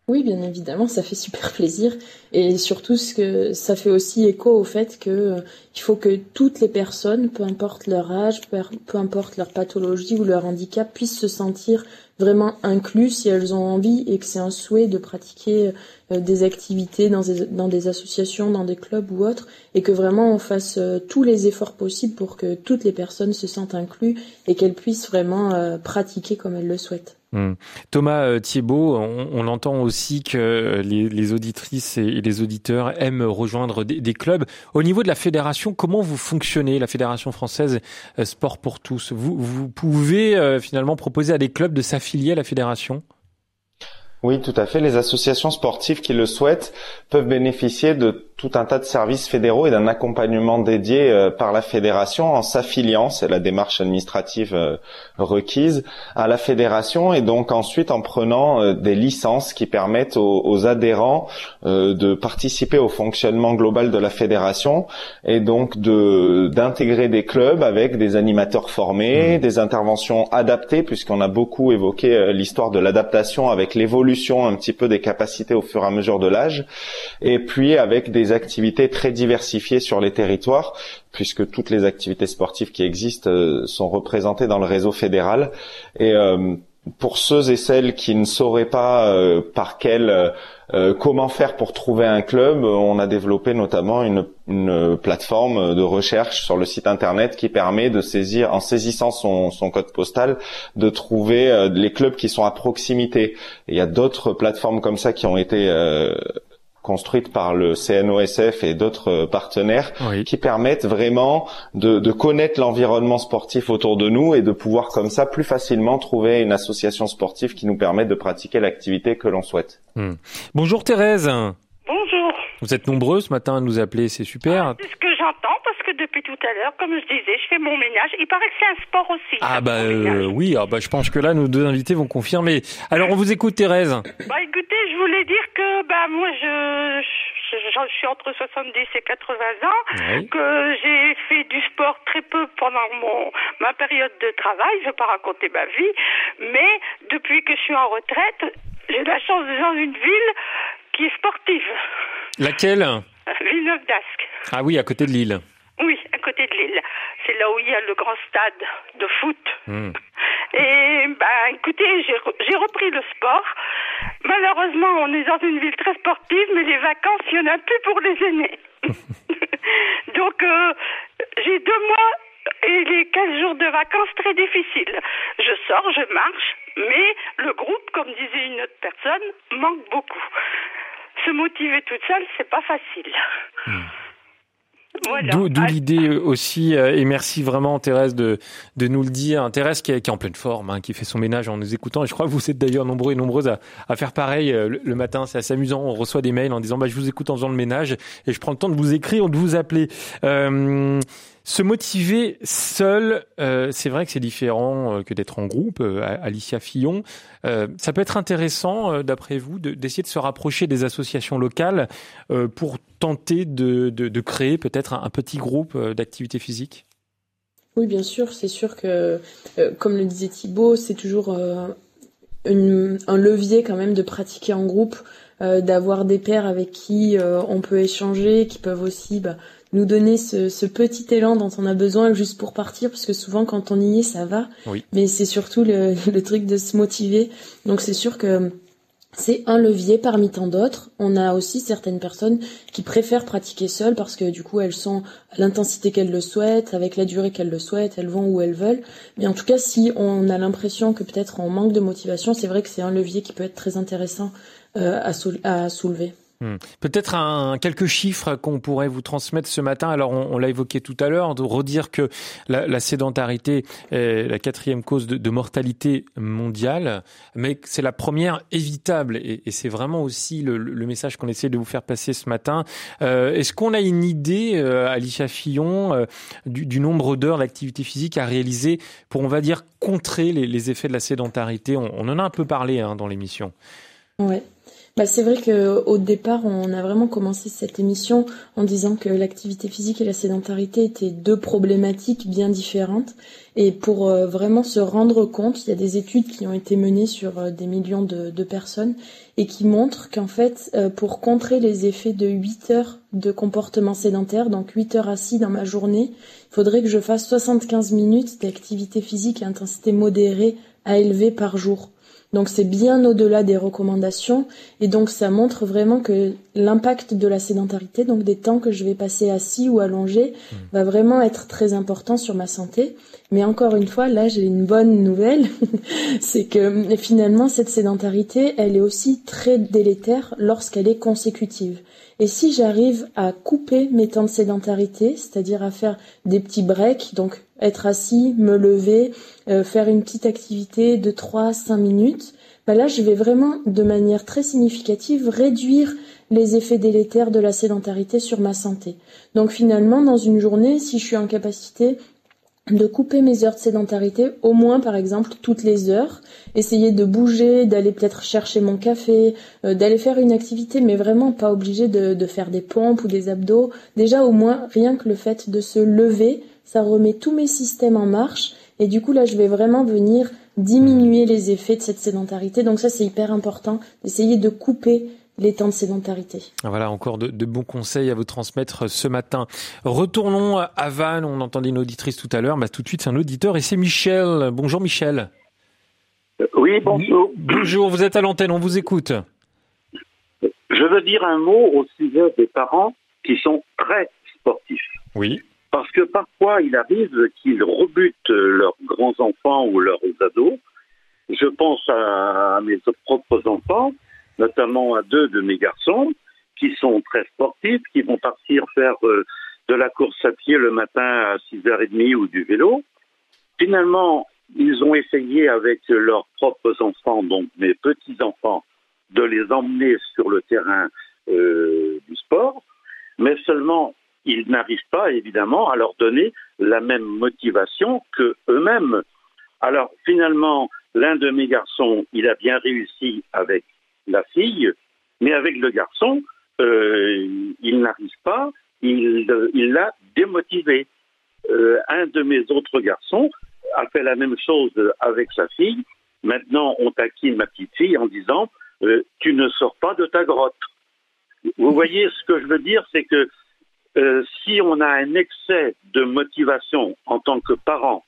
Oui, bien évidemment, ça fait super plaisir. Et surtout ce que ça fait aussi écho au fait que euh, il faut que toutes les personnes, peu importe leur âge, peu, importe leur pathologie ou leur handicap, puissent se sentir vraiment inclus si elles ont envie et que c'est un souhait de pratiquer euh, des activités dans des, associations, dans des clubs ou autres, et que vraiment on fasse euh, tous les efforts possibles pour que toutes les personnes se sentent inclus et qu'elles puissent vraiment pratiquer comme elles le souhaitent. Hmm. Thomas euh, Thiebaud, on, entend aussi que les, auditrices et les auditeurs aiment rejoindre des, clubs. Au niveau de la fédération, comment vous fonctionnez, la fédération française euh, Sport pour tous? Vous, pouvez euh, finalement proposer à des clubs de s'affilier oui, tout à fait. Les associations sportives qui le souhaitent peuvent bénéficier de tout un tas de services fédéraux et d'un accompagnement dédié euh, par la fédération en s'affiliant, c'est la démarche administrative euh, requise, à la fédération et donc ensuite en prenant euh, des licences qui permettent aux, adhérents de participer au fonctionnement global de la fédération et donc de d'intégrer des clubs avec des animateurs formés, mmh. des interventions adaptées puisqu'on a beaucoup évoqué l'histoire de l'adaptation avec l'évolution un petit peu des capacités au fur et à mesure de l'âge et puis avec des activités très diversifiées sur les territoires, puisque toutes les activités sportives qui existent euh, sont représentées dans le réseau fédéral. Et euh, pour ceux et celles qui ne sauraient pas euh, par quel comment faire pour trouver un club, on a développé notamment une, une, plateforme de recherche sur le site internet qui permet de saisir, en saisissant son, son code postal, de trouver les clubs qui sont à proximité. il y a d'autres plateformes comme ça qui ont été construite par le CNOSF et d'autres partenaires qui permettent vraiment de, de connaître l'environnement sportif autour de nous et de pouvoir comme ça plus facilement trouver une association sportive qui nous permette de pratiquer l'activité que l'on souhaite. Hmm. Bonjour Thérèse. Bonjour. Vous êtes nombreux ce matin à nous appeler, c'est super. c'est ce que depuis tout à l'heure, comme je disais, je fais mon ménage. Il paraît que c'est un sport aussi. Ah bah euh, oui, ah bah je pense que là nos deux invités vont confirmer. Alors on vous écoute Thérèse. Bah écoutez, je voulais dire que bah moi je je, suis entre 70 et 80 ans, que j'ai fait du sport très peu pendant mon ma période de travail, je vais pas raconter ma vie, mais depuis que je suis en retraite, j'ai la chance de vivre dans une ville qui est sportive. Laquelle? Villeneuve d'Ascq. Ah oui, à côté de Lille. Oui, à côté de Lille. C'est là où il y a le grand stade de foot. Hmm. Et ben, écoutez, j'ai repris le sport. Malheureusement, on est dans une ville très sportive, mais les vacances, il n'y en a plus pour les aînés. Donc, euh, j'ai deux mois et les 15 jours de vacances très difficiles. Je sors, je marche, mais le groupe, comme disait une autre personne, manque beaucoup. Se motiver toute seule, c'est pas facile. D'où l'idée aussi, et merci vraiment Thérèse de, de nous le dire. Thérèse qui est, qui est en pleine forme, hein, qui fait son ménage en nous écoutant. Et je crois que vous êtes d'ailleurs nombreux et nombreuses à, à faire pareil le, matin. C'est assez amusant. On reçoit des mails en disant bah, je vous écoute en faisant le ménage et je prends le temps de vous écrire ou de vous appeler. Euh, se motiver seul, euh, c'est vrai que c'est différent euh, que d'être en groupe. Euh, Alicia Fillon, ça peut être intéressant, d'après vous, d'essayer de, se rapprocher des associations locales pour tenter de, créer peut-être un, petit groupe d'activité physique. Oui, bien sûr. C'est sûr que, comme le disait Thibault, c'est toujours un levier quand même de pratiquer en groupe, d'avoir des pairs avec qui on peut échanger, qui peuvent aussi bah, nous donner ce, petit élan dont on a besoin juste pour partir, parce que souvent quand on y est, ça va. Mais c'est surtout le, truc de se motiver. Donc c'est sûr que c'est un levier parmi tant d'autres. On a aussi certaines personnes qui préfèrent pratiquer seules parce que du coup elles sont à l'intensité qu'elles le souhaitent, avec la durée qu'elles le souhaitent, elles vont où elles veulent. Mais en tout cas, si on a l'impression que peut-être on manque de motivation, c'est vrai que c'est un levier qui peut être très intéressant euh, à soulever. Hmm. Peut-être un, quelques chiffres qu'on pourrait vous transmettre ce matin. Alors, on, l'a évoqué tout à l'heure, de redire que la, sédentarité est la quatrième cause de, mortalité mondiale, mais c'est la première évitable. Et, c'est vraiment aussi le, message qu'on essaie de vous faire passer ce matin. Euh, est-ce qu'on a une idée, euh, Alicia Fillon, euh, du, nombre d'heures d'activité physique à réaliser pour, on va dire, contrer les, effets de la sédentarité? On, en a un peu parlé hein, dans l'émission. Ouais. Bah, c'est vrai qu'au départ, on a vraiment commencé cette émission en disant que l'activité physique et la sédentarité étaient deux problématiques bien différentes. Et pour euh, vraiment se rendre compte, il y a des études qui ont été menées sur euh, des millions de, personnes et qui montrent qu'en fait, euh, pour contrer les effets de 8 heures de comportement sédentaire, donc 8 heures assis dans ma journée, il faudrait que je fasse 75 minutes d'activité physique à intensité modérée à élevée par jour. Donc c'est bien au-delà des recommandations. Et donc ça montre vraiment que l'impact de la sédentarité, donc des temps que je vais passer assis ou allongé, mmh. va vraiment être très important sur ma santé. Mais encore une fois, là j'ai une bonne nouvelle, c'est que finalement cette sédentarité, elle est aussi très délétère lorsqu'elle est consécutive. Et si j'arrive à couper mes temps de sédentarité, c'est-à-dire à faire des petits breaks, donc être assis, me lever, euh, faire une petite activité de 3 à 5 minutes, bah là je vais vraiment de manière très significative réduire les effets délétères de la sédentarité sur ma santé. Donc finalement, dans une journée, si je suis en capacité de couper mes heures de sédentarité, au moins par exemple toutes les heures, essayer de bouger, d'aller peut-être chercher mon café, euh, d'aller faire une activité, mais vraiment pas obligé de, de, faire des pompes ou des abdos. Déjà au moins rien que le fait de se lever, ça remet tous mes systèmes en marche, et du coup là je vais vraiment venir diminuer les effets de cette sédentarité. Donc ça c'est hyper important, d'essayer de couper les temps de sédentarité. Voilà encore de, bons conseils à vous transmettre ce matin. Retournons à Vannes, on entendait une auditrice tout à l'heure, bah, tout de suite c'est un auditeur et c'est Michel. Bonjour Michel. Euh, oui, bonjour. Bonjour, vous êtes à l'antenne, on vous écoute. Je veux dire un mot au sujet des parents qui sont très sportifs. Oui. Parce que parfois, il arrive qu'ils rebutent leurs grands-enfants ou leurs ados. Je pense à mes propres enfants notamment à deux de mes garçons qui sont très sportifs, qui vont partir faire euh, de la course à pied le matin à 6h30 ou du vélo. Finalement, ils ont essayé avec leurs propres enfants, donc mes petits-enfants, de les emmener sur le terrain euh, du sport, mais seulement ils n'arrivent pas, évidemment, à leur donner la même motivation que eux-mêmes. Alors finalement, l'un de mes garçons, il a bien réussi avec la fille, mais avec le garçon, euh, il n'arrive pas, il l'a démotivé. Euh, un de mes autres garçons a fait la même chose avec sa fille. Maintenant, on taquine ma petite fille en disant euh, Tu ne sors pas de ta grotte. Vous voyez, ce que je veux dire, c'est que si on a un excès de motivation en tant que parent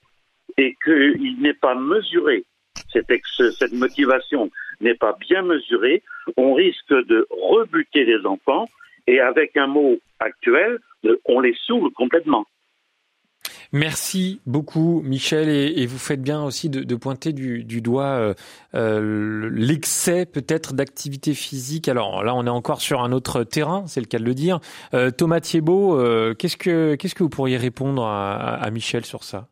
et qu'il n'est pas mesuré, cette, cette motivation n'est pas bien mesuré, on risque de rebuter les enfants et avec un mot actuel, on les saoule complètement. Merci beaucoup, Michel, et, vous faites bien aussi de, pointer du, doigt euh, euh, l'excès peut-être d'activité physique. Alors là, on est encore sur un autre terrain, c'est le cas de le dire. Euh, Thomas Thiebaud, qu'est-ce que qu'est-ce que vous pourriez répondre à Michel sur ça?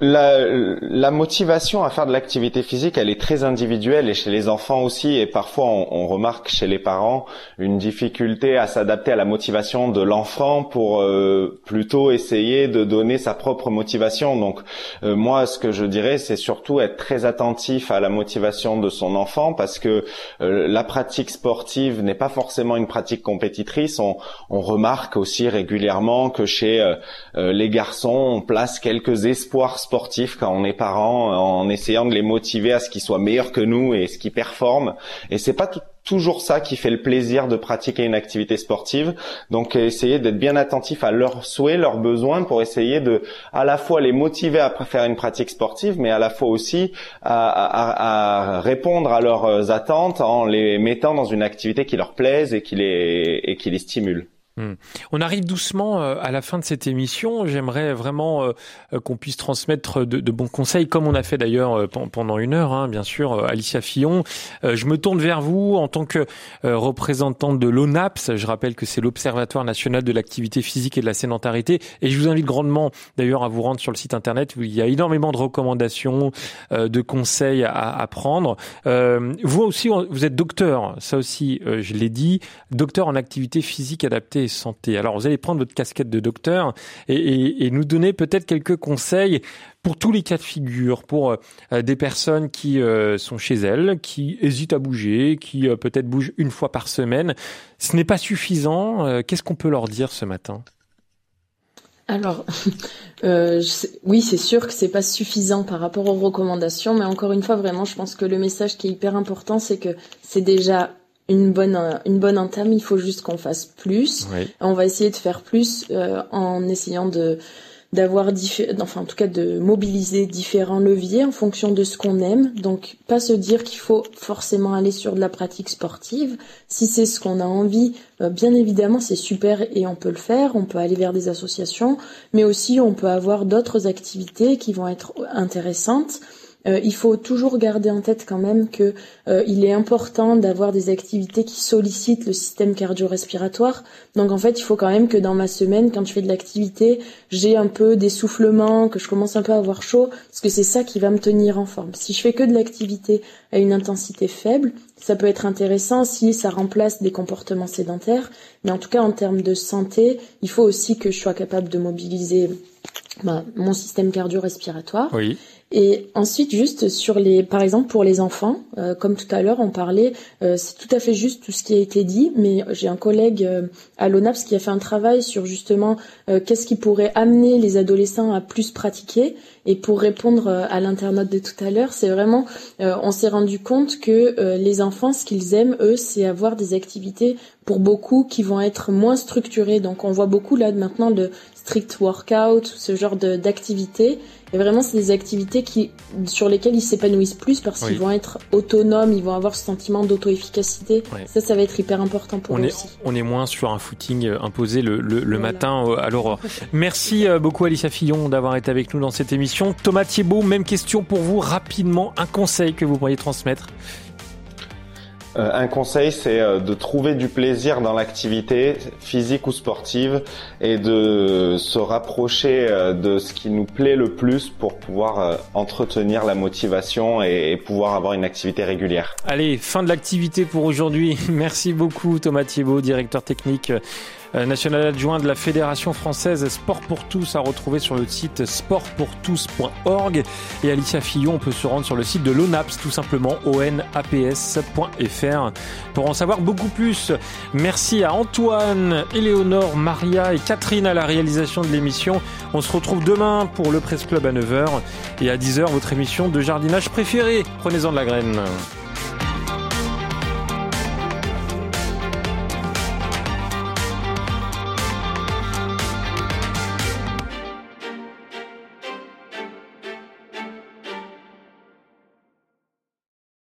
La, la, motivation à faire de l'activité physique, elle est très individuelle et chez les enfants aussi. Et parfois, on, on remarque chez les parents une difficulté à s'adapter à la motivation de l'enfant pour euh, plutôt essayer de donner sa propre motivation. Donc, euh, moi, ce que je dirais, c'est surtout être très attentif à la motivation de son enfant parce que euh, la pratique sportive n'est pas forcément une pratique compétitrice. On, on remarque aussi régulièrement que chez les garçons, on place quelques espoirs sportifs quand on est parent en essayant de les motiver à ce qu'ils soient meilleurs que nous et ce qu'ils performent. Et c'est pas toujours ça qui fait le plaisir de pratiquer une activité sportive. Donc essayer d'être bien attentif à leurs souhaits, leurs besoins pour essayer de à la fois les motiver à faire une pratique sportive, mais à la fois aussi à, répondre à leurs attentes en les mettant dans une activité qui leur plaise et qui les, et qui les stimule. Hmm. On arrive doucement euh, à la fin de cette émission. J'aimerais vraiment euh, qu'on puisse transmettre de, bons conseils, comme on a fait d'ailleurs euh, pendant une heure, hein, bien sûr, Alicia Fillon. Je me tourne vers vous en tant que représentante de l'ONAPS. Je rappelle que c'est l'Observatoire national de l'activité physique et de la sédentarité. Et je vous invite grandement d'ailleurs à vous rendre sur le site internet où il y a énormément de recommandations, de conseils à prendre. Vous aussi, vous êtes docteur, ça aussi, je l'ai dit, docteur en activité physique adaptée santé. Alors vous allez prendre votre casquette de docteur et, nous donner peut-être quelques conseils pour tous les cas de figure, pour euh, des personnes qui euh, sont chez elles, qui hésitent à bouger, qui euh, peut-être bougent une fois par semaine. Ce n'est pas suffisant. Qu'est-ce qu'on peut leur dire ce matin? Alors, oui, c'est sûr que c'est pas suffisant par rapport aux recommandations, mais encore une fois, vraiment, je pense que le message qui est hyper important, c'est que c'est déjà une bonne une bonne entame. Il faut juste qu'on fasse plus. On va essayer de faire plus euh, en essayant de d'avoir enfin en tout cas de mobiliser différents leviers en fonction de ce qu'on aime. Donc pas se dire qu'il faut forcément aller sur de la pratique sportive. Si c'est ce qu'on a envie, euh, bien évidemment c'est super et on peut le faire. On peut aller vers des associations, mais aussi on peut avoir d'autres activités qui vont être intéressantes. Euh, il faut toujours garder en tête quand même que euh, il est important d'avoir des activités qui sollicitent le système cardio-respiratoire. Donc en fait, il faut quand même que dans ma semaine, quand je fais de l'activité, j'ai un peu d'essoufflement, que je commence un peu à avoir chaud, parce que c'est ça qui va me tenir en forme. Si je fais que de l'activité à une intensité faible, ça peut être intéressant si ça remplace des comportements sédentaires, mais en tout cas en termes de santé, il faut aussi que je sois capable de mobiliser bah, mon système cardio-respiratoire. Oui. Et ensuite, juste sur les, par exemple pour les enfants, euh, comme tout à l'heure on parlait, euh, c'est tout à fait juste tout ce qui a été dit, mais j'ai un collègue euh, à l'ONAPS qui a fait un travail sur justement qu'est-ce qui pourrait amener les adolescents à plus pratiquer. Et pour répondre à l'internaute de tout à l'heure, c'est vraiment, on s'est rendu compte que les enfants, ce qu'ils aiment, eux, c'est avoir des activités pour beaucoup qui vont être moins structurées. Donc on voit beaucoup là maintenant de strict workout, ce genre d'activités. Et vraiment, c'est des activités qui, sur lesquelles ils s'épanouissent plus parce qu'ils vont être autonomes, ils vont avoir ce sentiment d'auto-efficacité. Ça, ça va être hyper important pour on eux est, aussi. On est moins sur un footing euh, imposé le, le, matin euh, à l'aurore. Merci euh, beaucoup Alicia Fillon d'avoir été avec nous dans cette émission. Thomas Thiebaud, même question pour vous rapidement. Un conseil que vous pourriez transmettre euh, un conseil, c'est euh, de trouver du plaisir dans l'activité physique ou sportive et de se rapprocher euh, de ce qui nous plaît le plus pour pouvoir entretenir la motivation et pouvoir avoir une activité régulière. Allez, fin de l'activité pour aujourd'hui. Merci beaucoup Thomas Thiebaud, directeur technique national adjoint de la Fédération française Sport pour tous à retrouver sur le site sportpourtous.org et Alicia Fillon, on peut se rendre sur le site de l'ONAPS tout simplement onaps.fr pour en savoir beaucoup plus. Merci à Antoine, Éléonore, Maria et Catherine à la réalisation de l'émission. On se retrouve demain pour le Presse Club à 9h et à 10h votre émission de jardinage préférée. Prenez-en de la graine.